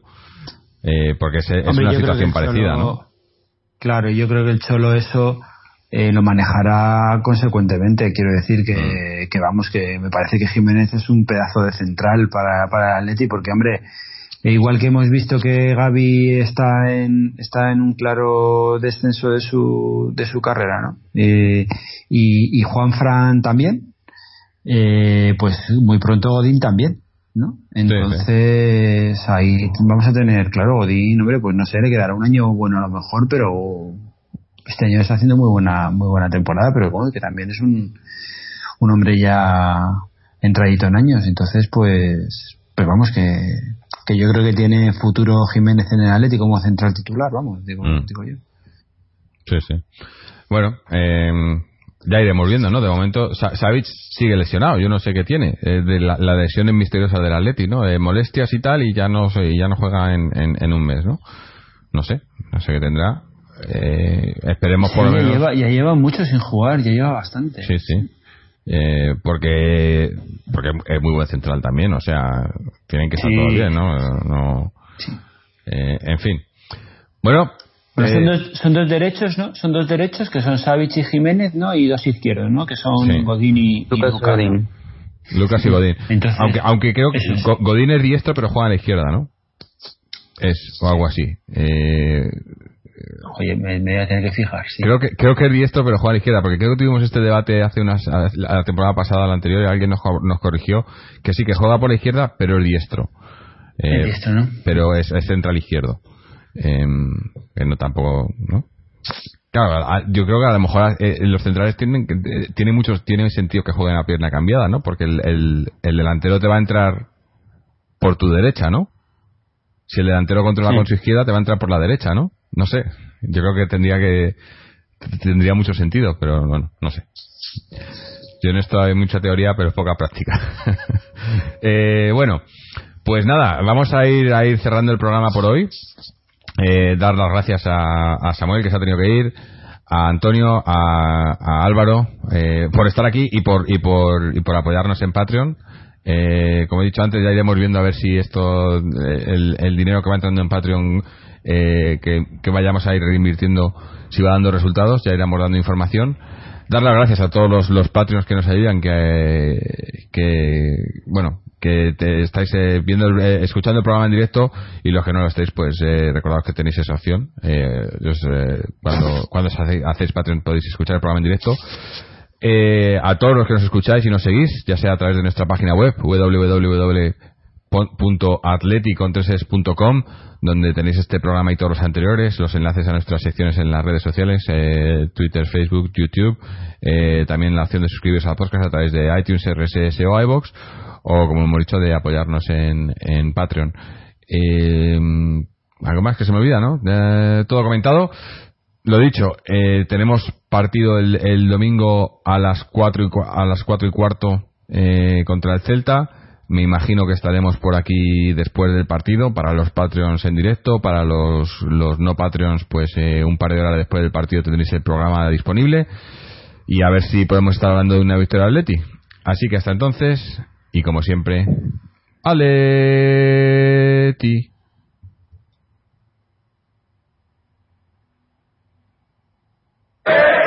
Eh, porque es, es Hombre, una situación parecida, Cholo- ¿no? Claro, yo creo que el Cholo eso eh, lo manejará consecuentemente. Quiero decir Mm. que, que, vamos, que me parece que Jiménez es un pedazo de central para, para el Atleti, porque, hombre, e igual que hemos visto que Gaby está en, está en un claro descenso de su, de su carrera, ¿no? Eh, y, y Juan Fran también, eh, pues muy pronto Godín también. ¿no? Entonces, ahí vamos a tener, claro, Godín, hombre, pues no sé, le quedará un año bueno a lo mejor, pero este año está haciendo muy buena muy buena temporada, pero bueno, que también es un, un hombre ya entradito en años, entonces pues pues vamos que, que yo creo que tiene futuro Jiménez en el Atlético como central titular, vamos, digo, Mm. digo yo. Sí, sí. Bueno, eh, ya iremos viendo, ¿no? De momento, Sa- Savic sigue lesionado. Yo no sé qué tiene. Eh, de la, la lesión es misteriosa del Atleti, ¿no? Eh, molestias y tal, y ya no y ya no juega en, en, en un mes, ¿no? No sé, no sé qué tendrá. Eh, esperemos por lo Sí, ya, menos. lleva, ya lleva mucho sin jugar, ya lleva bastante. Sí, sí. Eh, porque porque es muy buen central también, o sea, tienen que estar Sí. todos bien, ¿no? no eh, en fin. Bueno, Pero eh, son, dos, son dos derechos, ¿no? Son dos derechos que son Savic y Jiménez, ¿no? Y dos izquierdos, ¿no? Que son Sí. Godín y, y Lucas Lukaku. Godín. Lucas y Godín. Entonces, aunque, aunque creo que es. Go- Godín es diestro, pero juega a la izquierda, ¿no? Es, o algo así. Eh, Oye, me, me voy a tener que fijar, sí. Creo que creo que es diestro, pero juega a la izquierda, porque creo que tuvimos este debate hace unas la temporada pasada, la anterior, y alguien nos, nos corrigió que sí que juega por la izquierda, pero es diestro. Eh, Es diestro, ¿no? Pero es, es central izquierdo. Eh, que no tampoco, ¿no? Claro, a- yo creo que a lo mejor eh, los centrales tienen que- eh, tiene muchos tiene sentido que jueguen a pierna cambiada, ¿no? Porque el, el, el delantero te va a entrar por tu derecha, ¿no? Si el delantero controla Sí. con su izquierda, te va a entrar por la derecha, ¿no? No sé. Yo creo que tendría que tendría mucho sentido, pero bueno, no sé. Yo en esto hay mucha teoría, pero poca práctica. Eh, bueno, pues nada, vamos a ir a ir cerrando el programa por hoy. Eh, dar las gracias a, a Samuel que se ha tenido que ir, a Antonio, a, a Álvaro eh, por estar aquí y por y por y por apoyarnos en Patreon. Eh, como he dicho antes, ya iremos viendo a ver si esto, eh, el, el dinero que va entrando en Patreon, eh, que, vayamos a ir reinvirtiendo, si va dando resultados, ya iremos dando información. Dar las gracias a todos los, los Patreons que nos ayudan, que, que bueno, que te estáis eh, viendo, eh, escuchando el programa en directo y los que no lo estáis, pues eh, recordad que tenéis esa opción. Eh, cuando cuando hacéis, Patreon podéis escuchar el programa en directo. a todos los que nos escucháis y nos seguís, ya sea a través de nuestra página web www.atleticontreses.com donde tenéis este programa y todos los anteriores, los enlaces a nuestras secciones en las redes sociales, Twitter, Facebook, YouTube, también la opción de suscribiros a podcast a través de iTunes, RSS o iVoox o como hemos dicho de apoyarnos en, en Patreon. Eh, algo más que se me olvida no eh, todo comentado. Lo dicho eh, tenemos partido el, el, domingo a las cuatro y, a las cuatro y cuarto eh, contra el Celta me imagino que estaremos por aquí después del partido, para los Patreons en directo, para los, no Patreons, pues eh, un par de horas después del partido tendréis el programa disponible. Y a ver si podemos estar hablando de una victoria Atleti. Así que hasta entonces, y como siempre, Aleti. Eh.